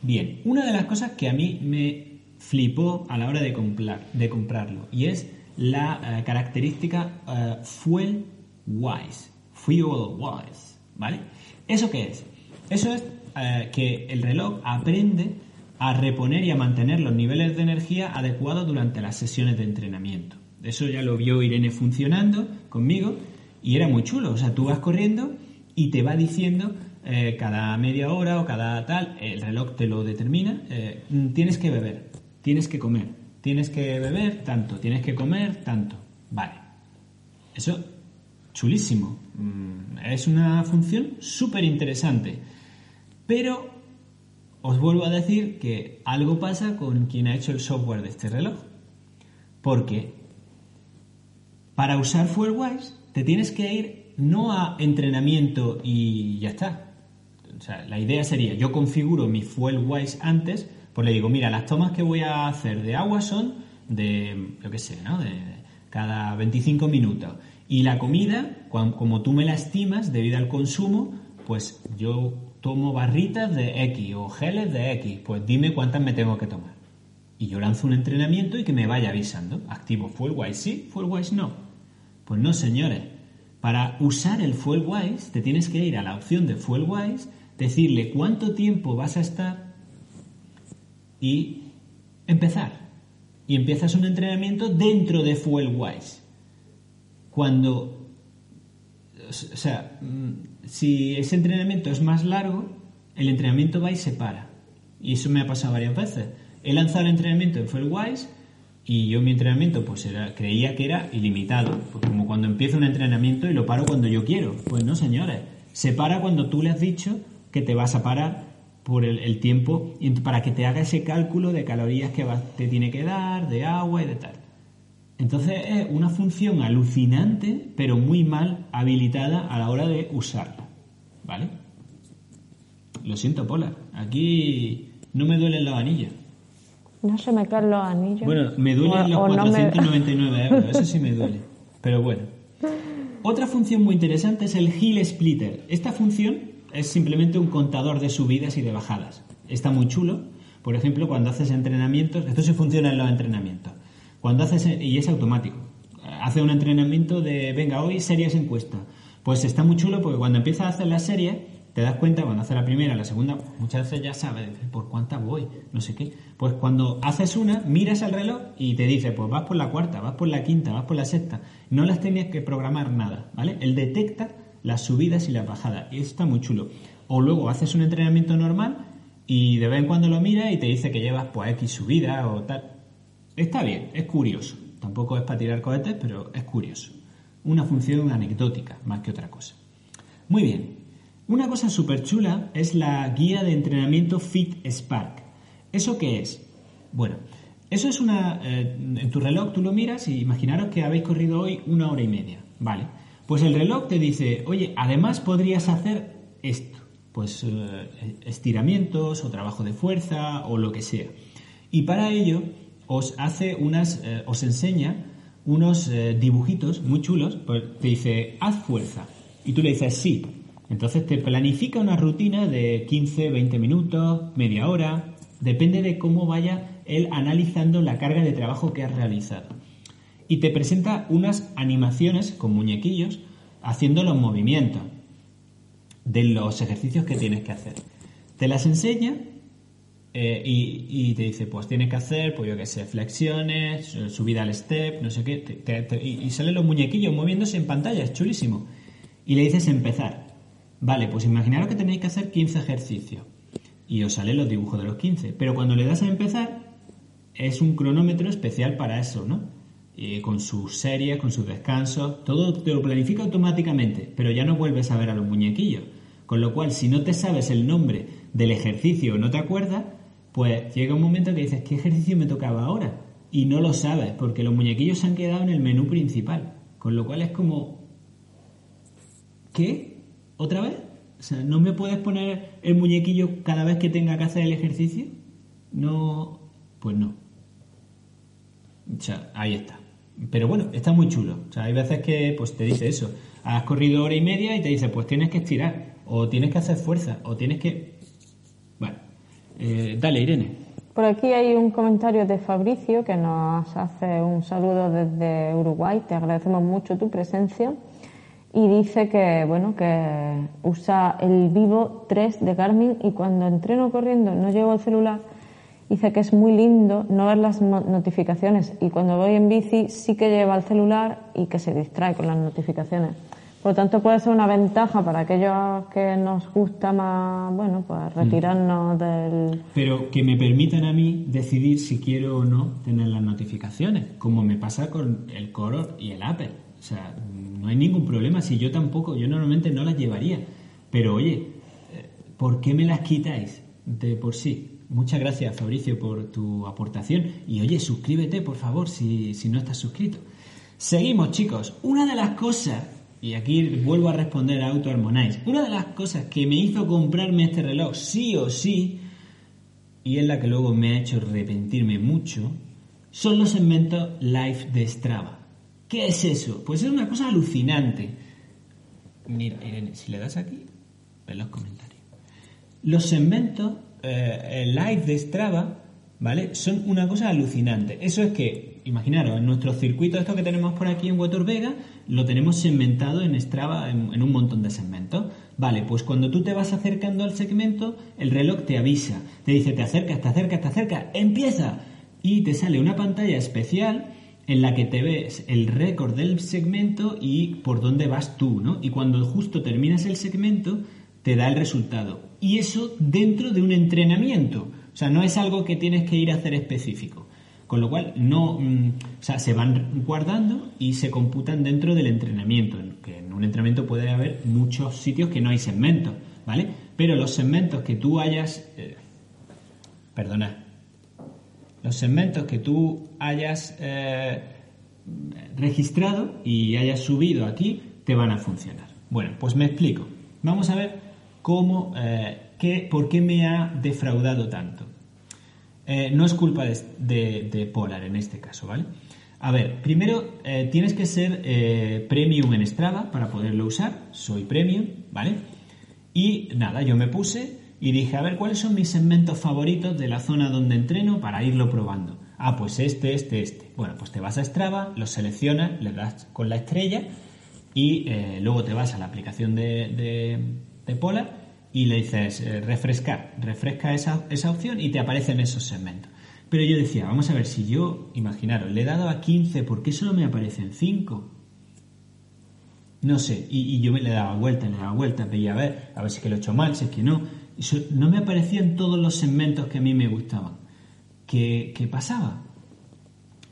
bien, una de las cosas que a mí me flipó a la hora de, comprar, de comprarlo y es la eh, característica uh, fuel wise. Fuel wise, ¿vale? ¿Eso qué es? Eso es eh, que el reloj aprende a reponer y a mantener los niveles de energía adecuados durante las sesiones de entrenamiento. Eso ya lo vio Irene funcionando conmigo y era muy chulo. O sea, tú vas corriendo y te va diciendo cada media hora o cada tal, el reloj te lo determina, tienes que beber, tienes que comer, tienes que beber tanto, tienes que comer tanto. Vale. Eso, chulísimo. Mm, es una función súper interesante. Pero os vuelvo a decir que algo pasa con quien ha hecho el software de este reloj. Porque para usar FuelWise te tienes que ir no a entrenamiento y ya está. O sea, la idea sería, yo configuro mi FuelWise antes pues le digo, mira, las tomas que voy a hacer de agua son de, yo qué sé, ¿no? De cada 25 minutos. Y la comida, como tú me la estimas debido al consumo, pues yo tomo barritas de X o geles de X. Pues dime cuántas me tengo que tomar. Y yo lanzo un entrenamiento y que me vaya avisando. Activo FuelWise sí, FuelWise no. Pues no, señores. Para usar el FuelWise te tienes que ir a la opción de FuelWise, decirle cuánto tiempo vas a estar y empezar. Y empiezas un entrenamiento dentro de FuelWise. Cuando, o sea, mm, si ese entrenamiento es más largo, el entrenamiento va y se para. Y eso me ha pasado varias veces. He lanzado el entrenamiento en FuelWise y yo mi entrenamiento pues era, creía que era ilimitado. Pues como cuando empiezo un entrenamiento y lo paro cuando yo quiero. Pues no, señores. Se para cuando tú le has dicho que te vas a parar por el, tiempo y para que te haga ese cálculo de calorías que te tiene que dar, de agua y de tal. Entonces es una función alucinante, pero muy mal habilitada a la hora de usarla. ¿Vale? Lo siento, Pola. Aquí no me duelen los anillos. No se me caen los anillos. Bueno, me duelen los 499 euros. Eso sí me duele. Pero bueno. Otra función muy interesante es el Hill Splitter. Esta función es simplemente un contador de subidas y de bajadas. Está muy chulo. Por ejemplo, cuando haces entrenamientos, esto sí funciona en los entrenamientos. Cuando haces, y es automático, hace un entrenamiento de, venga, hoy series encuesta. Pues está muy chulo porque cuando empiezas a hacer la serie, te das cuenta cuando haces la primera, la segunda, muchas veces ya sabes por cuánta voy, no sé qué. Pues cuando haces una, miras el reloj y te dice, pues vas por la cuarta, vas por la quinta, vas por la sexta. No las tenías que programar nada, ¿vale? Él detecta las subidas y las bajadas. Y está muy chulo. O luego haces un entrenamiento normal y de vez en cuando lo miras y te dice que llevas pues X subida o tal. Está bien, es curioso. Tampoco es para tirar cohetes, pero es curioso. Una función anecdótica, más que otra cosa. Muy bien. Una cosa súper chula es la guía de entrenamiento Fit Spark. ¿Eso qué es? Bueno, eso es una... Eh, en tu reloj tú lo miras y imaginaros que habéis corrido hoy una hora y media, ¿vale? Pues el reloj te dice, oye, además podrías hacer esto, pues eh, estiramientos o trabajo de fuerza o lo que sea. Y para ello os hace unas, eh, os enseña unos eh, dibujitos muy chulos, pues te dice, haz fuerza. Y tú le dices sí. Entonces te planifica una rutina de 15, 20 minutos, media hora, depende de cómo vaya él analizando la carga de trabajo que has realizado. Y te presenta unas animaciones con muñequillos haciendo los movimientos de los ejercicios que tienes que hacer. Te las enseña eh, y, te dice, pues tienes que hacer, pues yo qué sé, flexiones, subida al step, no sé qué, y, y salen los muñequillos moviéndose en pantalla, es chulísimo. Y le dices empezar. Vale, pues imaginaros que tenéis que hacer 15 ejercicios y os salen los dibujos de los 15, pero cuando le das a empezar es un cronómetro especial para eso, ¿no? con sus series, con sus descansos, todo te lo planifica automáticamente, pero ya no vuelves a ver a los muñequillos. Con lo cual, si no te sabes el nombre del ejercicio o no te acuerdas, pues llega un momento que dices, ¿qué ejercicio me tocaba ahora? Y no lo sabes, porque los muñequillos se han quedado en el menú principal. Con lo cual es como, ¿qué? ¿Otra vez? O sea, ¿no me puedes poner el muñequillo cada vez que tenga que hacer el ejercicio? No, pues no. O sea, ahí está. Pero bueno, está muy chulo. O sea, hay veces que pues te dice eso. Has corrido hora y media y te dice, pues tienes que estirar, o tienes que hacer fuerza, o tienes que... Eh, dale, Irene. Por aquí hay un comentario de Fabricio que nos hace un saludo desde Uruguay. Te agradecemos mucho tu presencia y dice que bueno que usa el Vivo 3 de Garmin y cuando entreno corriendo no llevo el celular dice que es muy lindo no ver las notificaciones y cuando voy en bici sí que lleva el celular y que se distrae con las notificaciones por lo tanto puede ser una ventaja para aquellos que nos gusta más bueno pues mm. retirarnos del pero que me permitan a mí decidir si quiero o no tener las notificaciones como me pasa con el Color y el Apple o sea no hay ningún problema, si yo tampoco, yo normalmente no las llevaría. Pero oye, eh, ¿por qué me las quitáis de por sí? Muchas gracias Fabricio por tu aportación y oye, suscríbete por favor si, si no estás suscrito. Seguimos chicos, una de las cosas, y aquí vuelvo a responder a Auto Harmonize, una de las cosas que me hizo comprarme este reloj sí o sí, y es la que luego me ha hecho arrepentirme mucho, son los segmentos live de Strava. ¿Qué es eso? Pues es una cosa alucinante. Mira, Irene, si le das aquí, ven los comentarios. Los segmentos eh, live de Strava, ¿vale? Son una cosa alucinante. Eso es que, imaginaros, en nuestro circuito, esto que tenemos por aquí en Water Vega, lo tenemos segmentado en Strava en, un montón de segmentos. Vale, pues cuando tú te vas acercando al segmento, el reloj te avisa, te dice, te acercas, te acercas, te acercas, empieza. Y te sale una pantalla especial en la que te ves el récord del segmento y por dónde vas tú, ¿no? Y cuando justo terminas el segmento, te da el resultado. Y eso dentro de un entrenamiento. O sea, no es algo que tienes que ir a hacer específico. Con lo cual, no, mm, o sea, se van guardando y se computan dentro del entrenamiento. Que en un entrenamiento puede haber muchos sitios que no hay segmentos, ¿vale? Pero los segmentos que tú hayas... Eh, perdona, los segmentos que tú hayas eh, registrado y hayas subido aquí te van a funcionar. Bueno, pues me explico. Vamos a ver cómo, eh, qué, por qué me ha defraudado tanto. Eh, no es culpa de, Polar en este caso, ¿vale? A ver, primero tienes que ser premium en Strava para poderlo usar. Soy premium, ¿vale? Y nada, yo me puse y dije, a ver, ¿cuáles son mis segmentos favoritos de la zona donde entreno para irlo probando? Ah, pues este, este, este. Bueno, pues te vas a Strava, lo seleccionas, le das con la estrella y eh, luego te vas a la aplicación de, de, Polar y le dices eh, refrescar, refresca esa, esa opción y te aparecen esos segmentos. Pero yo decía, vamos a ver, si yo, imaginaros, le he dado a 15, ¿por qué solo me aparecen 5? No sé, y, y, yo me le daba vueltas, le daba vueltas, veía a ver, a ver si es que lo he hecho mal, si es que no no me aparecían todos los segmentos que a mí me gustaban. ¿Qué, pasaba?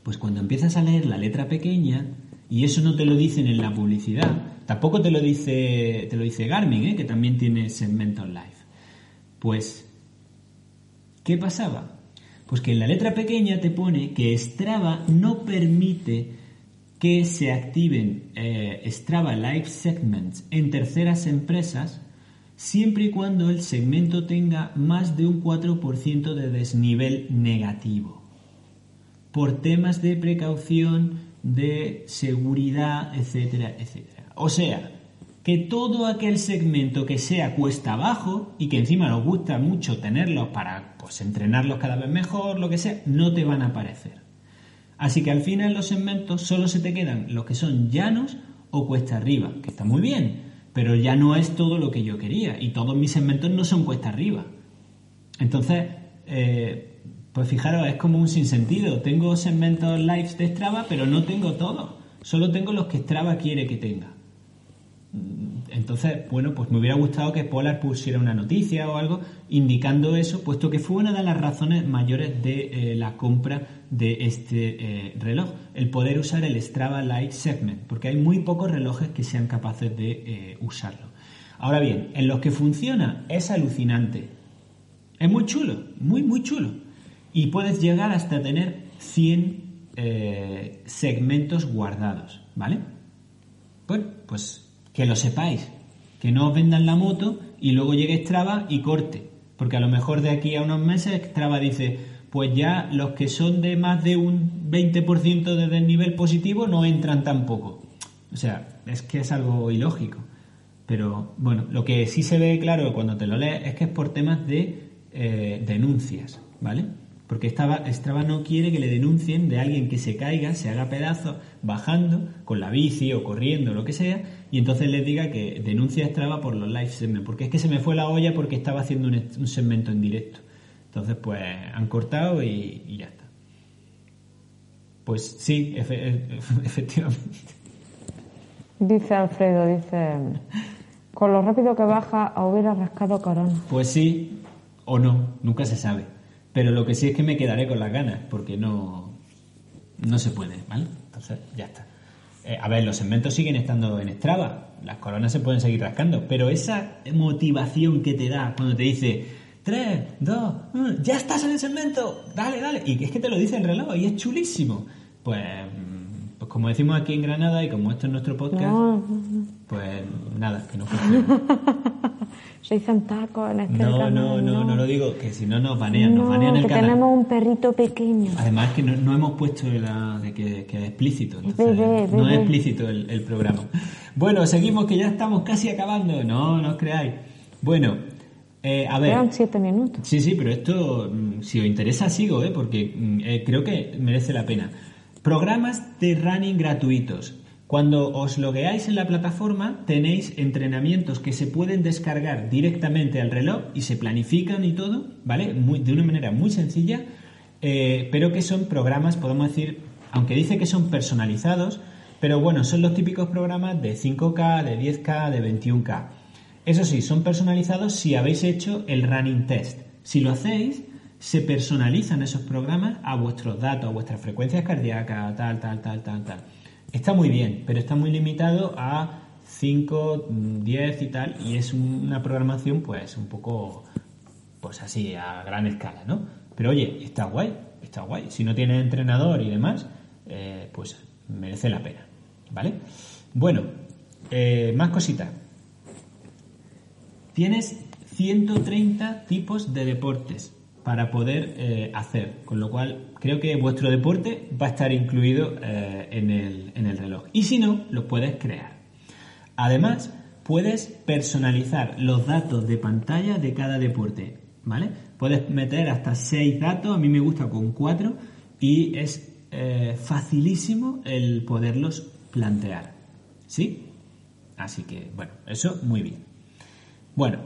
Pues cuando empiezas a leer la letra pequeña, y eso no te lo dicen en la publicidad, tampoco te lo dice, te lo dice Garmin, ¿eh? que también tiene segmentos live. Pues, ¿qué pasaba? Pues que en la letra pequeña te pone que Strava no permite que se activen eh, Strava Live Segments en terceras empresas siempre y cuando el segmento tenga más de un 4% de desnivel negativo, por temas de precaución, de seguridad, etcétera, etcétera. O sea, que todo aquel segmento que sea cuesta abajo y que encima nos gusta mucho tenerlos para pues, entrenarlos cada vez mejor, lo que sea, no te van a aparecer. Así que al final los segmentos solo se te quedan los que son llanos o cuesta arriba, que está muy bien, pero ya no es todo lo que yo quería y todos mis segmentos no son cuesta arriba. Entonces, eh, pues fijaros, es como un sinsentido. Tengo segmentos lives de Strava, pero no tengo todos. Solo tengo los que Strava quiere que tenga. Entonces, bueno, pues me hubiera gustado que Polar pusiera una noticia o algo indicando eso, puesto que fue una de las razones mayores de eh, la compra de este eh, reloj, el poder usar el Strava Light Segment, porque hay muy pocos relojes que sean capaces de eh, usarlo. Ahora bien, en los que funciona es alucinante. Es muy chulo, muy, muy chulo. Y puedes llegar hasta tener 100 segmentos guardados, ¿vale? Bueno, pues que lo sepáis, que no os vendan la moto y luego llegue Strava y corte, porque a lo mejor de aquí a unos meses Strava dice, pues ya los que son de más de un 20% de desnivel positivo no entran tampoco. O sea, es que es algo ilógico. Pero bueno, lo que sí se ve claro cuando te lo lees es que es por temas de eh, denuncias, ¿vale? Porque Strava no quiere que le denuncien de alguien que se caiga, se haga pedazos, bajando con la bici o corriendo, lo que sea, y entonces les diga que denuncia a Strava por los live segments, porque es que se me fue la olla porque estaba haciendo un, segmento en directo. Entonces, pues han cortado y, ya está. Pues sí, efectivamente. Dice Alfredo, dice, con lo rápido que baja, hubiera rascado corona. Pues sí, o no, nunca se sabe. Pero lo que sí es que me quedaré con las ganas, porque no, no se puede, ¿vale? Entonces, ya está. Eh, a ver, los segmentos siguen estando en Strava, las coronas se pueden seguir rascando, pero esa motivación que te da cuando te dice 3, 2, 1, ya estás en el segmento, dale, dale, y es que te lo dice el reloj y es chulísimo, pues, mm, pues como decimos aquí en Granada y como esto es nuestro podcast, pues nada, que no funciona. dicen tacos en este no, No, no, no, lo digo, que si no nos banean, nos banean el que canal. tenemos un perrito pequeño. Además que no, hemos puesto la, de que, que, es explícito, entonces no es explícito el, programa. Bueno, seguimos que ya estamos casi acabando, no, no os creáis. Bueno, eh, a ver. Quedan siete minutos. Sí, sí, pero esto, mm, si os interesa, sigo, ¿eh? porque mm, eh, creo que merece la pena. Programas de running gratuitos. Cuando os logueáis en la plataforma tenéis entrenamientos que se pueden descargar directamente al reloj y se planifican y todo, ¿vale? de una manera muy sencilla, eh, pero que son programas, podemos decir, aunque dice que son personalizados, pero bueno, son los típicos programas de 5K, de 10K, de 21K. Eso sí, son personalizados si habéis hecho el running test. Si lo hacéis, se personalizan esos programas a vuestros datos, a vuestras frecuencias cardíacas, tal, tal, tal, tal, tal. Está muy bien, pero está muy limitado a 5, 10 y tal, y es una programación pues un poco, pues así, a gran escala, ¿no? Pero oye, está guay, está guay. Si no tienes entrenador y demás, eh, pues merece la pena, ¿vale? Bueno, eh, más cositas. Tienes 130 tipos de deportes para poder eh, hacer. Con lo cual, creo que vuestro deporte va a estar incluido eh, en, el, en el reloj. Y si no, lo puedes crear. Además, puedes personalizar los datos de pantalla de cada deporte. ¿Vale? Puedes meter hasta 6 datos, a mí me gusta con 4 y es eh, facilísimo el poderlos plantear. ¿Sí? Así que, bueno, eso muy bien. Bueno,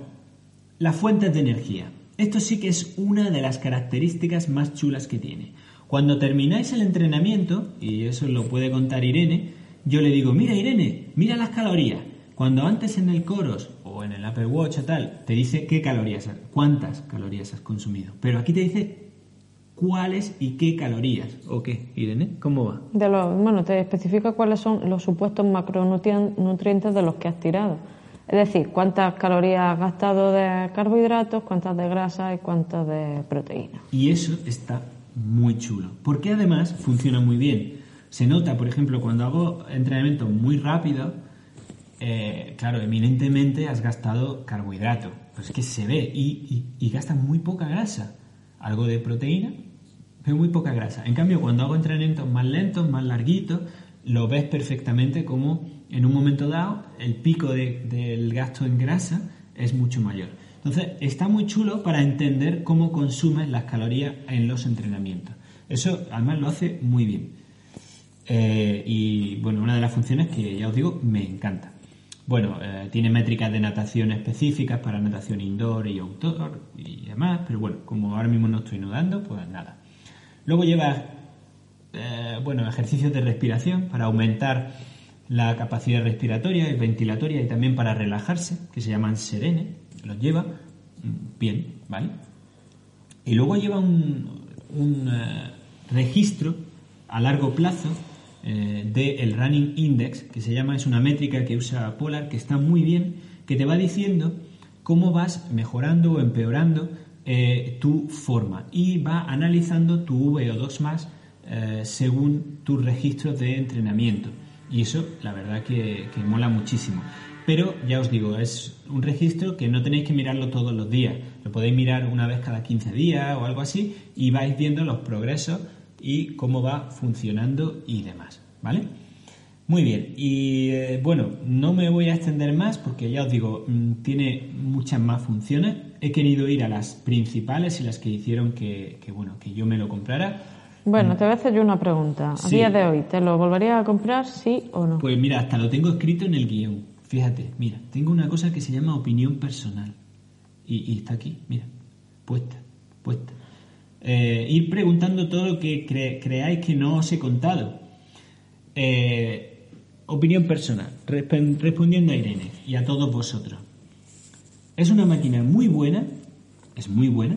las fuentes de energía. Esto sí que es una de las características más chulas que tiene. Cuando termináis el entrenamiento, y eso lo puede contar Irene, yo le digo, mira Irene, mira las calorías. Cuando antes en el Coros o en el Apple Watch o tal, te dice qué calorías, cuántas calorías has consumido. Pero aquí te dice cuáles y qué calorías. ¿O qué, Irene? ¿Cómo va? De bueno, te especifica cuáles son los supuestos macronutrientes de los que has tirado. Es decir, cuántas calorías has gastado de carbohidratos, cuántas de grasa y cuántas de proteína. Y eso está muy chulo, porque además funciona muy bien. Se nota, por ejemplo, cuando hago entrenamiento muy rápido, eh, claro, eminentemente has gastado carbohidrato, pues es que se ve y, y, gastas muy poca grasa. Algo de proteína, pero muy poca grasa. En cambio, cuando hago entrenamientos más lentos, más larguitos, lo ves perfectamente como en un momento dado el pico de- del gasto en grasa es mucho mayor. Entonces, está muy chulo para entender cómo consumes las calorías en los entrenamientos. Eso además lo hace muy bien. Eh, y bueno, una de las funciones que ya os digo me encanta. Bueno, eh, tiene métricas de natación específicas para natación indoor y outdoor y demás, pero bueno, como ahora mismo no estoy nudando, pues nada. Luego lleva, eh, bueno, ejercicios de respiración para aumentar la capacidad respiratoria y ventilatoria y también para relajarse, que se llaman serene, los lleva mm, bien, ¿vale? Y luego lleva un, un, eh, registro a largo plazo eh, del Running Index, que se llama, es una métrica que usa Polar, que está muy bien, que te va diciendo cómo vas mejorando o empeorando eh, tu forma y va analizando tu VO2 más según tus registros de entrenamiento. Y eso, la verdad, que, mola muchísimo. Pero ya os digo, es un registro que no tenéis que mirarlo todos los días. Lo podéis mirar una vez cada 15 días o algo así y vais viendo los progresos y cómo va funcionando y demás. ¿Vale? Muy bien, y eh, bueno, no me voy a extender más porque ya os digo, mm, tiene muchas más funciones. He querido ir a las principales y las que hicieron que, bueno, que yo me lo comprara. Bueno, te voy a hacer yo una pregunta. A Sí. día de hoy, ¿te lo volverías a comprar, sí o no? Pues mira, hasta lo tengo escrito en el guion. Fíjate, mira, tengo una cosa que se llama opinión personal. Y, y está aquí, mira, puesta, puesta. Eh, ir preguntando todo lo que cre- creáis que no os he contado. Eh, opinión personal, resp- respondiendo a Irene y a todos vosotros. Es una máquina muy buena, es muy buena,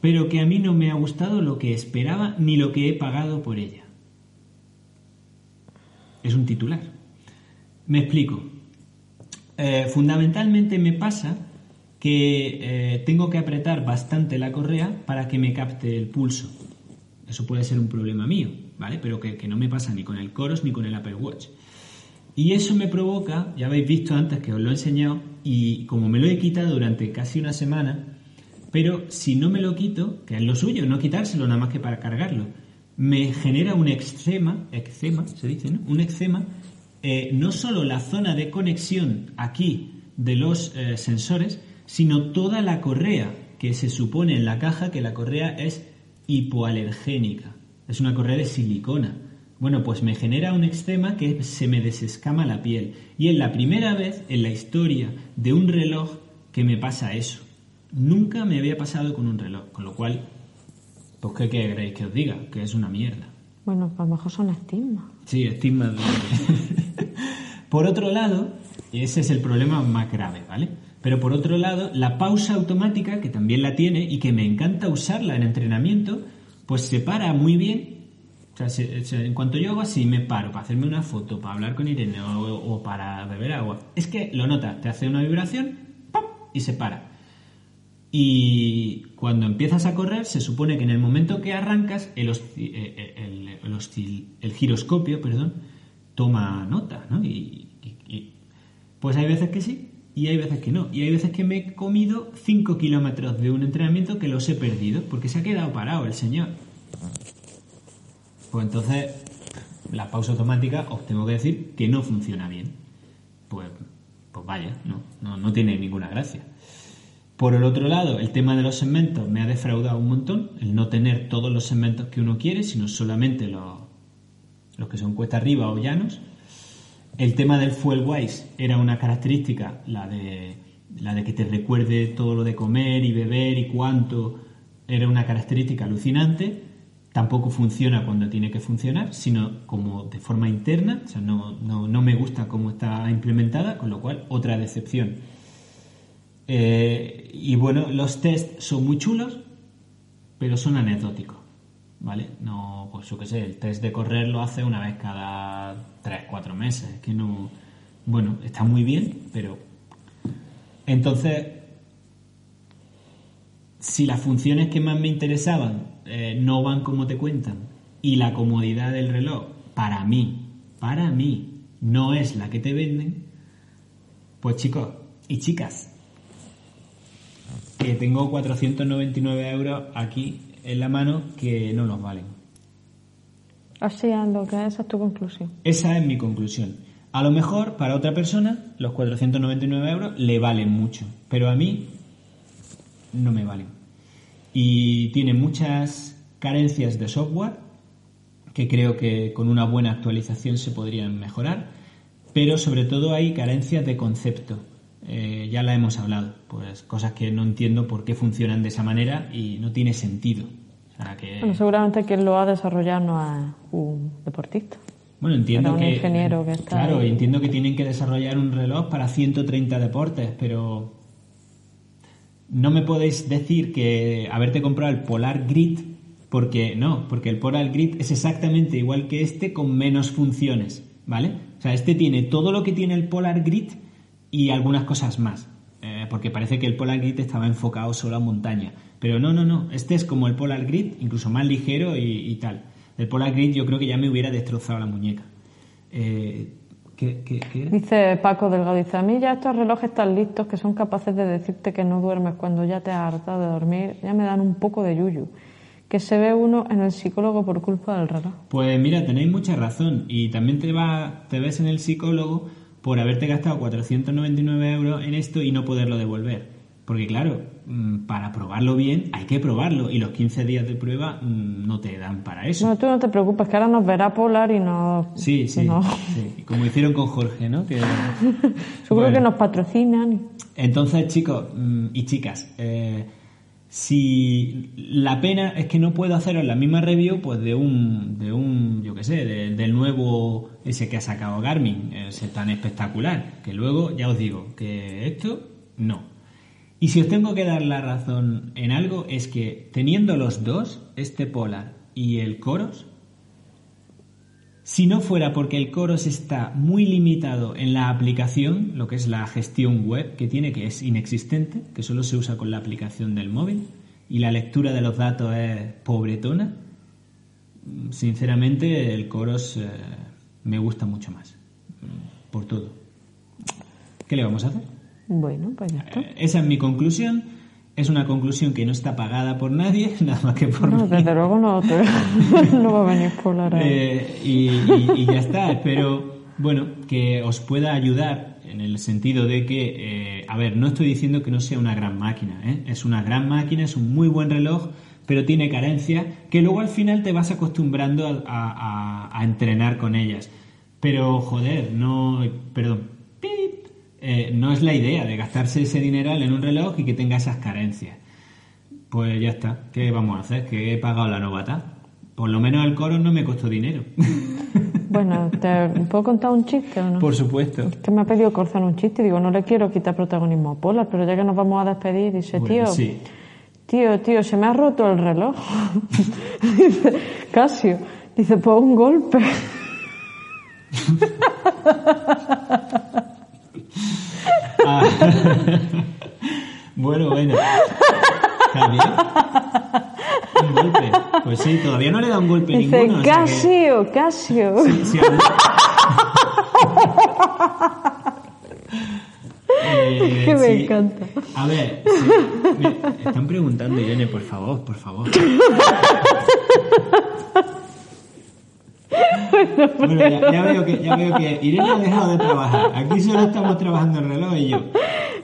pero que a mí no me ha gustado lo que esperaba ni lo que he pagado por ella. Es un titular. Me explico. Eh, fundamentalmente me pasa que eh, tengo que apretar bastante la correa para que me capte el pulso. Eso puede ser un problema mío, ¿vale? Pero que, que no me pasa ni con el Coros ni con el Apple Watch. Y eso me provoca, ya habéis visto antes que os lo he enseñado, y como me lo he quitado durante casi una semana, pero si no me lo quito, que es lo suyo, no quitárselo nada más que para cargarlo, me genera un eczema, eczema se dice, ¿no? Un eczema, eh, no solo la zona de conexión aquí de los eh, sensores, sino toda la correa, que se supone en la caja que la correa es hipoalergénica, es una correa de silicona. Bueno, pues me genera un eczema que se me desescama la piel. Y es la primera vez en la historia de un reloj que me pasa eso. Nunca me había pasado con un reloj, con lo cual, pues ¿qué queréis que os diga? Que es una mierda. Bueno, pues a lo mejor son estigmas. Sí, estigmas de... por otro lado, ese es el problema más grave, ¿vale? Pero por otro lado, la pausa automática, que también la tiene y que me encanta usarla en entrenamiento, pues se para muy bien. O sea, se- se- en cuanto yo hago así, me paro para hacerme una foto, para hablar con Irene o, o para beber agua. Es que lo notas, te hace una vibración ¡pam! y se para. Y cuando empiezas a correr, se supone que en el momento que arrancas, el, hosci- eh, eh, el, el el giroscopio perdón, toma nota, ¿no? Y, y- pues hay veces que sí y hay veces que no. Y hay veces que me he comido 5 kilómetros de un entrenamiento que los he perdido porque se ha quedado parado el señor. Pues entonces, la pausa automática os tengo que decir que no funciona bien. Pues, pues vaya, no, no tiene ninguna gracia. Por el otro lado, el tema de los segmentos me ha defraudado un montón, el no tener todos los segmentos que uno quiere, sino solamente los, los que son cuesta arriba o llanos. El tema del fuel wise era una característica, la de, la de que te recuerde todo lo de comer y beber y cuánto, era una característica alucinante. Tampoco funciona cuando tiene que funcionar, sino como de forma interna, o sea, no, no, no me gusta cómo está implementada, con lo cual otra decepción. Eh, y bueno, los test son muy chulos, pero son anecdóticos, ¿vale? No, pues yo qué sé, el test de correr lo hace una vez cada 3, 4 meses, es que no... Bueno, está muy bien, pero... Entonces, si las funciones que más me interesaban eh, no van como te cuentan y la comodidad del reloj, para mí, para mí, no es la que te venden, pues chicos y chicas, que tengo 499 euros aquí en la mano que no los valen. Así es lo que esa es tu conclusión. Esa es mi conclusión. A lo mejor para otra persona los 499 euros le valen mucho, pero a mí no me valen. Y tiene muchas carencias de software que creo que con una buena actualización se podrían mejorar, pero sobre todo hay carencias de concepto. Eh, ya la hemos hablado, pues cosas que no entiendo por qué funcionan de esa manera y no tiene sentido. O sea, que... Bueno, seguramente quien lo ha desarrollado no es un deportista. Bueno, entiendo un que. ingeniero que está Claro, ahí. entiendo que tienen que desarrollar un reloj para 130 deportes, pero. No me podéis decir que haberte comprado el Polar Grid, porque no, porque el Polar Grid es exactamente igual que este con menos funciones, ¿vale? O sea, este tiene todo lo que tiene el Polar Grid y algunas cosas más, eh, porque parece que el Polar Grid estaba enfocado solo a montaña. Pero no, no, no, este es como el Polar Grid, incluso más ligero y, y tal. El Polar Grid yo creo que ya me hubiera destrozado la muñeca. Eh, ¿qué, qué, qué era? Dice Paco Delgado, dice, a mí ya estos relojes tan listos que son capaces de decirte que no duermes cuando ya te has hartado de dormir, ya me dan un poco de yuyu. Que se ve uno en el psicólogo por culpa del reloj. Pues mira, tenéis mucha razón. Y también te, va, te ves en el psicólogo por haberte gastado 499 euros en esto y no poderlo devolver. Porque claro, mm, para probarlo bien hay que probarlo y los 15 días de prueba mm, no te dan para eso. No, tú no te preocupes, que ahora nos verá Polar y nos... Sí, sí, no. sí. Como hicieron con Jorge, ¿no? Que, Seguro Bueno. que nos patrocinan. Entonces, chicos mm, y chicas, eh, si la pena es que no puedo haceros la misma review pues de un, de un yo qué sé, de- del nuevo ese que ha sacado Garmin, ese tan espectacular, que luego ya os digo que esto no. Y si os tengo que dar la razón en algo es que teniendo los dos, este Polar y el Coros, si no fuera porque el Coros está muy limitado en la aplicación, lo que es la gestión web que tiene, que es inexistente, que solo se usa con la aplicación del móvil, y la lectura de los datos es pobretona, sinceramente el Coros eh, me gusta mucho más, por todo. ¿Qué le vamos a hacer? Bueno, pues ya está. Eh, Esa es mi conclusión. Es una conclusión que no está pagada por nadie, nada más que por No, mí. desde luego no, te- no va a venir Polar ahí. Eh, y, y- y ya está. Espero, bueno, que os pueda ayudar en el sentido de que, eh, a ver, no estoy diciendo que no sea una gran máquina, ¿eh? es una gran máquina, es un muy buen reloj, pero tiene carencias que luego al final te vas acostumbrando a, a- a- a entrenar con ellas. Pero, joder, no, perdón, eh, no es la idea de gastarse ese dineral en un reloj y que tenga esas carencias. Pues ya está. ¿Qué vamos a hacer? Que he pagado la novata. Por lo menos el coro no me costó dinero. Bueno, ¿te puedo contar un chiste o no? Por supuesto. Es que me ha pedido Corzan un chiste y digo, no le quiero quitar protagonismo a Polar, pero ya que nos vamos a despedir, dice, Bueno, tío, sí. tío, tío, se me ha roto el reloj. dice, Casio, dice, pues un golpe. Ah. bueno, bueno. Está bien. Un golpe. Pues sí, todavía no le da un golpe Dice, ninguno. o sea que- Casio, Casio. Sí, ver. Eh, Que me sí. encanta. A ver, sí. Me están preguntando, Irene, por favor, por favor. Bueno, ya, ya veo que, ya veo que Irene ha dejado de trabajar. Aquí solo estamos trabajando el reloj y yo.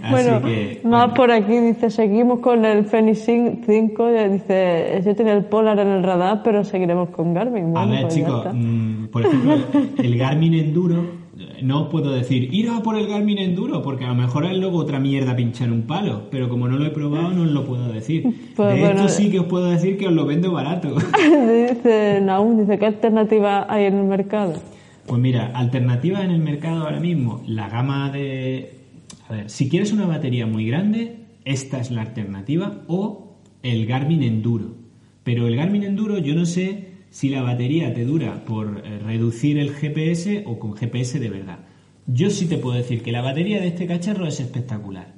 Así Bueno, que. más bueno. por aquí dice, seguimos con el Fenix 5, ya dice, yo tenía el Polar en el radar, pero seguiremos con Garmin. A ver, pues chicos, mm, por ejemplo, el Garmin Enduro, no os puedo decir, ir a por el Garmin Enduro, porque a lo mejor es luego otra mierda pinchar un palo, pero como no lo he probado, no os lo puedo decir. Pues de bueno, esto sí que os puedo decir que os lo vendo barato. dice Naum, dice, ¿qué alternativa hay en el mercado? Pues mira, alternativas en el mercado ahora mismo, la gama de... A ver, si quieres una batería muy grande, esta es la alternativa, o el Garmin Enduro. Pero el Garmin Enduro yo no sé si la batería te dura por eh, reducir el GPS o con GPS de verdad. Yo sí te puedo decir que la batería de este cacharro es espectacular.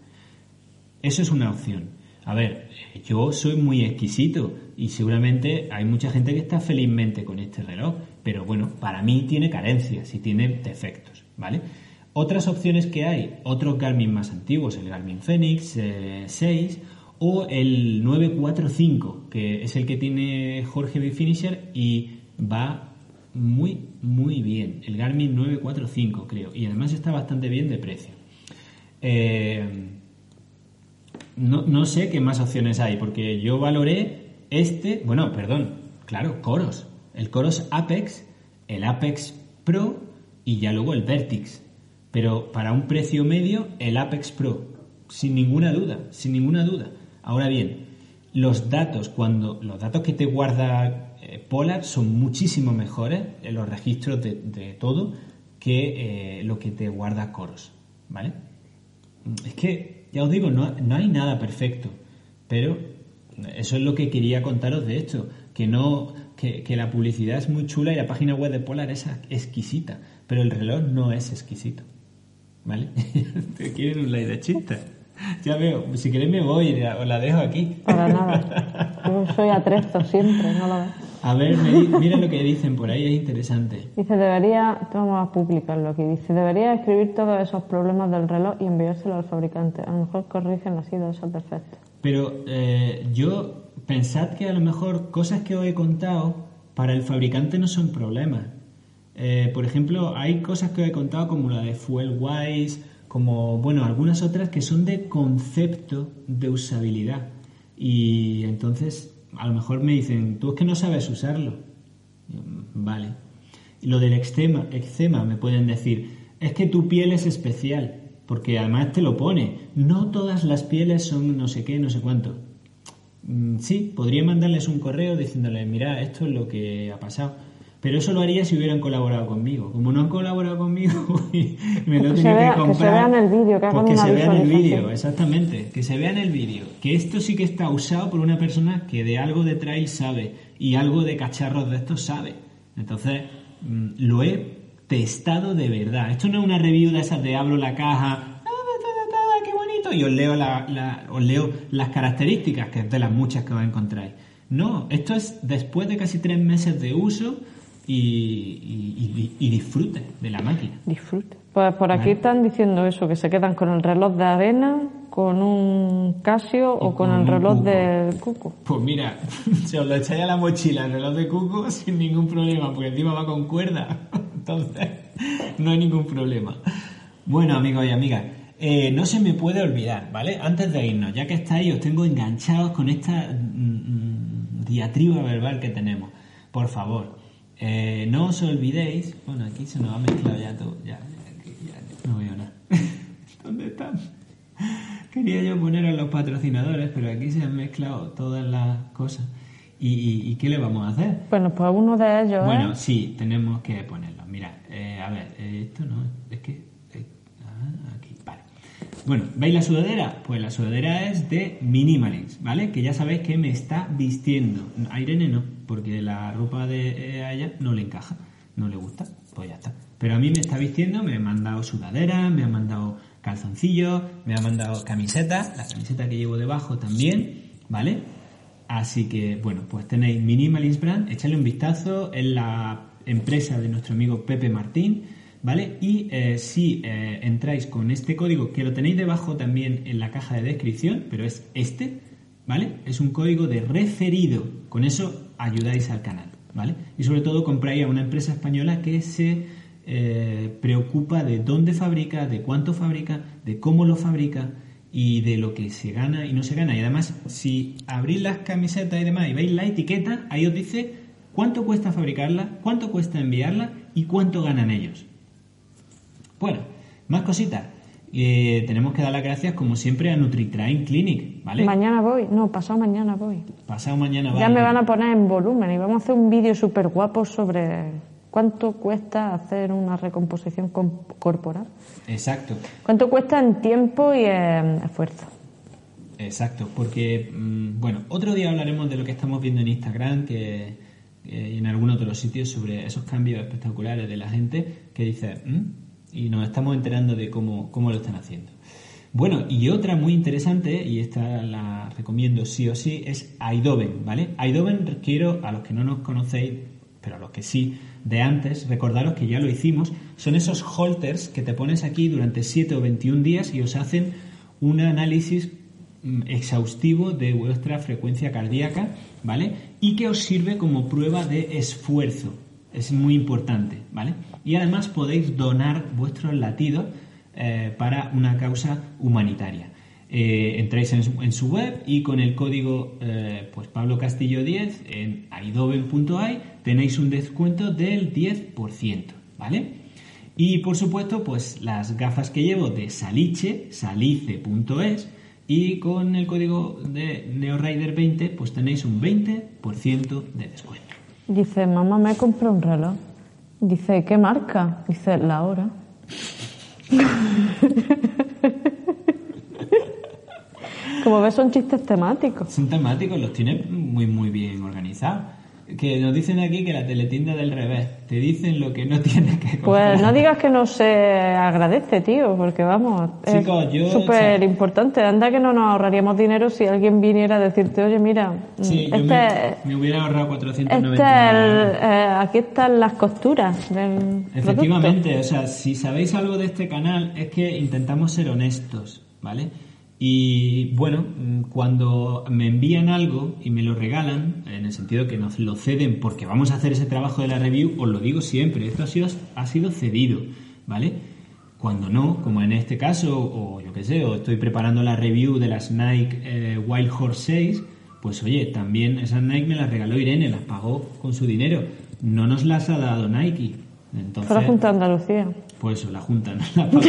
Eso es una opción. A ver, eh, yo soy muy exquisito y seguramente hay mucha gente que está felizmente con este reloj, pero bueno, para mí tiene carencias y tiene defectos, ¿vale? Otras opciones que hay, otros Garmin más antiguos, el Garmin Fenix eh, 6 o el 945, que es el que tiene Jorge B. Finisher y va muy, muy bien. El Garmin 945, creo. Y además está bastante bien de precio. Eh, no, no sé qué más opciones hay, porque yo valoré este, bueno, perdón, claro, Coros. El Coros Apex, el Apex Pro y ya luego el Vertix. Pero para un precio medio, el Apex Pro, sin ninguna duda, sin ninguna duda. Ahora bien, los datos, cuando los datos que te guarda eh, Polar son muchísimo mejores en los registros de, todo que eh, lo que te guarda Coros, ¿vale? Es que, ya os digo, no, no hay nada perfecto, pero eso es lo que quería contaros de esto, que no que, que la publicidad es muy chula y la página web de Polar es exquisita, pero el reloj no es exquisito. ¿Vale? ¿Te quieren un like de chiste? Ya veo, si queréis me voy, os la dejo aquí. Para nada. Yo soy atrezo siempre, no lo ves. A ver, me mira lo que dicen por ahí, es interesante. Dice, debería, vamos a publicarlo aquí, dice, debería escribir todos esos problemas del reloj y enviárselo al fabricante. A lo mejor corrigen así de esos defectos. Pero eh, yo, pensad que a lo mejor cosas que os he contado para el fabricante no son problemas. Eh, por ejemplo, hay cosas que os he contado como la de Fuelwise, como, bueno, algunas otras que son de concepto de usabilidad. Y entonces, a lo mejor me dicen, tú es que no sabes usarlo. "Mm, Vale. Lo del eczema, eczema me pueden decir, es que tu piel es especial, porque además te lo pone. No todas las pieles son no sé qué, no sé cuánto. Mm, Sí, podría mandarles un correo diciéndoles, mira, esto es lo que ha pasado. Pero eso lo haría si hubieran colaborado conmigo. Como no han colaborado conmigo, me lo he Que tenido vea- que que se comprar. vea en el vídeo, que pues que se vea en el vídeo, exactamente. Que se vea en el vídeo. Que esto sí que está usado por una persona que de algo de trail sabe y algo de cacharros de estos sabe. Entonces, mm, lo he testado de verdad. Esto no es una review de esas de abro la caja, "Ah, qué bonito, y os leo, la- la- os leo las características, que es de las muchas que os encontráis. No, esto es después de casi tres meses de uso y, y- y- y disfrute de la máquina. Disfrute. Pues por aquí Vale. están diciendo eso, que se quedan con el reloj de arena, con un Casio o con, con el reloj del cuco. Pues mira, se os lo echáis a la mochila el reloj de cuco sin ningún problema, porque encima va con cuerda. Entonces, no hay ningún problema. Bueno, amigos y amigas, eh, no se me puede olvidar, ¿vale? Antes de irnos, ya que estáis, os tengo enganchados con esta mm, mm, diatriba verbal que tenemos. Por favor, eh, no os olvidéis. Bueno, aquí se nos ha mezclado ya todo. Ya, ya, ya no veo nada. ¿Dónde están? Quería yo poner a los patrocinadores, pero aquí se han mezclado todas las cosas. ¿Y, y- y qué le vamos a hacer? Bueno, pues uno de ellos Bueno, es... sí, tenemos que ponerlo. Mira, eh, a ver, eh, esto no, es que... eh, ah, aquí, vale. Bueno, ¿veis la sudadera? Pues la sudadera es de Minimalist, ¿vale? Que ya sabéis que me está vistiendo. A Irene no, porque la ropa de eh, ella no le encaja, no le gusta, pues ya está. Pero a mí me está vistiendo, me ha mandado sudadera, me ha mandado calzoncillos, me ha mandado camiseta, la camiseta que llevo debajo también, ¿vale? Así que, bueno, pues tenéis Minimalist Brand, echadle un vistazo, es la empresa de nuestro amigo Pepe Martín, ¿vale? Y eh, si eh, entráis con este código, que lo tenéis debajo también en la caja de descripción, pero es este, ¿vale? Es un código de referido, con eso ayudáis al canal, ¿vale? Y sobre todo compráis a una empresa española que se eh, preocupa de dónde fabrica, de cuánto fabrica, de cómo lo fabrica y de lo que se gana y no se gana. Y además, si abrís las camisetas y demás y veis la etiqueta, ahí os dice cuánto cuesta fabricarla, cuánto cuesta enviarla y cuánto ganan ellos. Bueno, más cositas. Eh, tenemos que dar las gracias, como siempre, a NutriTrain Clinic, ¿vale? Mañana voy, no, pasado mañana voy. Pasado mañana Ya va me van a poner en volumen y vamos a hacer un vídeo súper guapo sobre cuánto cuesta hacer una recomposición com- corporal. Exacto. ¿Cuánto cuesta en tiempo y en esfuerzo? Exacto, porque, mm, bueno, otro día hablaremos de lo que estamos viendo en Instagram que, eh, y en algunos otros sitios sobre esos cambios espectaculares de la gente que dice, "Mm", y nos estamos enterando de cómo, cómo lo están haciendo. Bueno, y otra muy interesante, y esta la recomiendo sí o sí, es Aidoven, ¿vale? Aidoven, quiero, a los que no nos conocéis, pero a los que sí, de antes, recordaros que ya lo hicimos, son esos holters que te pones aquí durante 7 o 21 días y os hacen un análisis mm, exhaustivo de vuestra frecuencia cardíaca, ¿vale? Y que os sirve como prueba de esfuerzo. Es muy importante, ¿vale? Y además podéis donar vuestros latidos eh, para una causa humanitaria. Eh, entráis en su, web y con el código eh, pues Pablo Castillo 10 en aidoben.ai tenéis un descuento del 10%, ¿vale? Y por supuesto, pues las gafas que llevo de Saliche, salice.es y con el código de NeoRider20 pues tenéis un 20% de descuento. Dice, mamá, me compré un reloj. Dice, ¿qué marca? Dice, la hora. Como ves, son chistes temáticos. Son temáticos, los tienes muy muy bien organizados. Que nos dicen aquí que la teletienda del revés. Te dicen lo que no tienes que comprar. Pues no digas que no se agradece, tío, porque vamos, Chicos, yo, es súper importante. Anda que no nos ahorraríamos dinero si alguien viniera a decirte, oye, mira, Sí, yo este, me, me hubiera ahorrado este 499 el- eh, aquí están las costuras del producto. Efectivamente, o sea, si sabéis algo de este canal es que intentamos ser honestos, ¿vale? Y bueno, mm, cuando me envían algo y me lo regalan, en el sentido que nos lo ceden porque vamos a hacer ese trabajo de la review, os lo digo siempre, esto ha sido, ha sido cedido, ¿vale? Cuando no, como en este caso, o yo qué sé, o estoy preparando la review de las Nike eh, Wild Horse 6, pues oye, también esas Nike me las regaló Irene, las pagó con su dinero, no nos las ha dado Nike. Entonces, Junta de Andalucía, pues eso, la Junta, ¿no?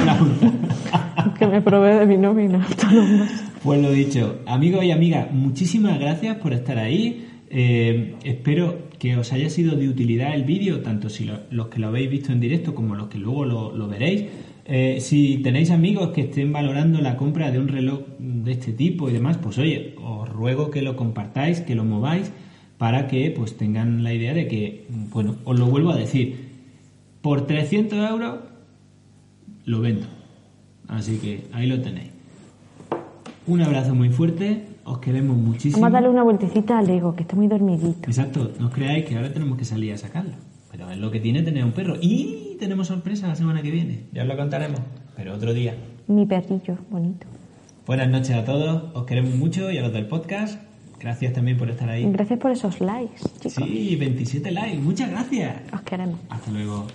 La Junta. que me provee de mi nómina autónoma. Pues lo dicho, amigos y amigas, muchísimas gracias por estar ahí. Eh, espero que os haya sido de utilidad el vídeo, tanto si lo- los que lo habéis visto en directo como los que luego lo, lo veréis. Eh, si tenéis amigos que estén valorando la compra de un reloj de este tipo y demás, pues oye, os ruego que lo compartáis, que lo mováis, para que pues tengan la idea de que, bueno, os lo vuelvo a decir, por 300 euros lo vendo. Así que ahí lo tenéis. Un abrazo muy fuerte, os queremos muchísimo. Vamos a darle una vueltecita al ego, que está muy dormidito. Exacto, no os creáis que ahora tenemos que salir a sacarlo. Pero es lo que tiene tener un perro. Y tenemos sorpresa la semana que viene. Ya os lo contaremos, pero otro día. Mi perrillo, bonito. Buenas noches a todos, os queremos mucho y a los del podcast. Gracias también por estar ahí. Gracias por esos likes, chicos. Sí, 27 likes, muchas gracias. Os queremos. Hasta luego.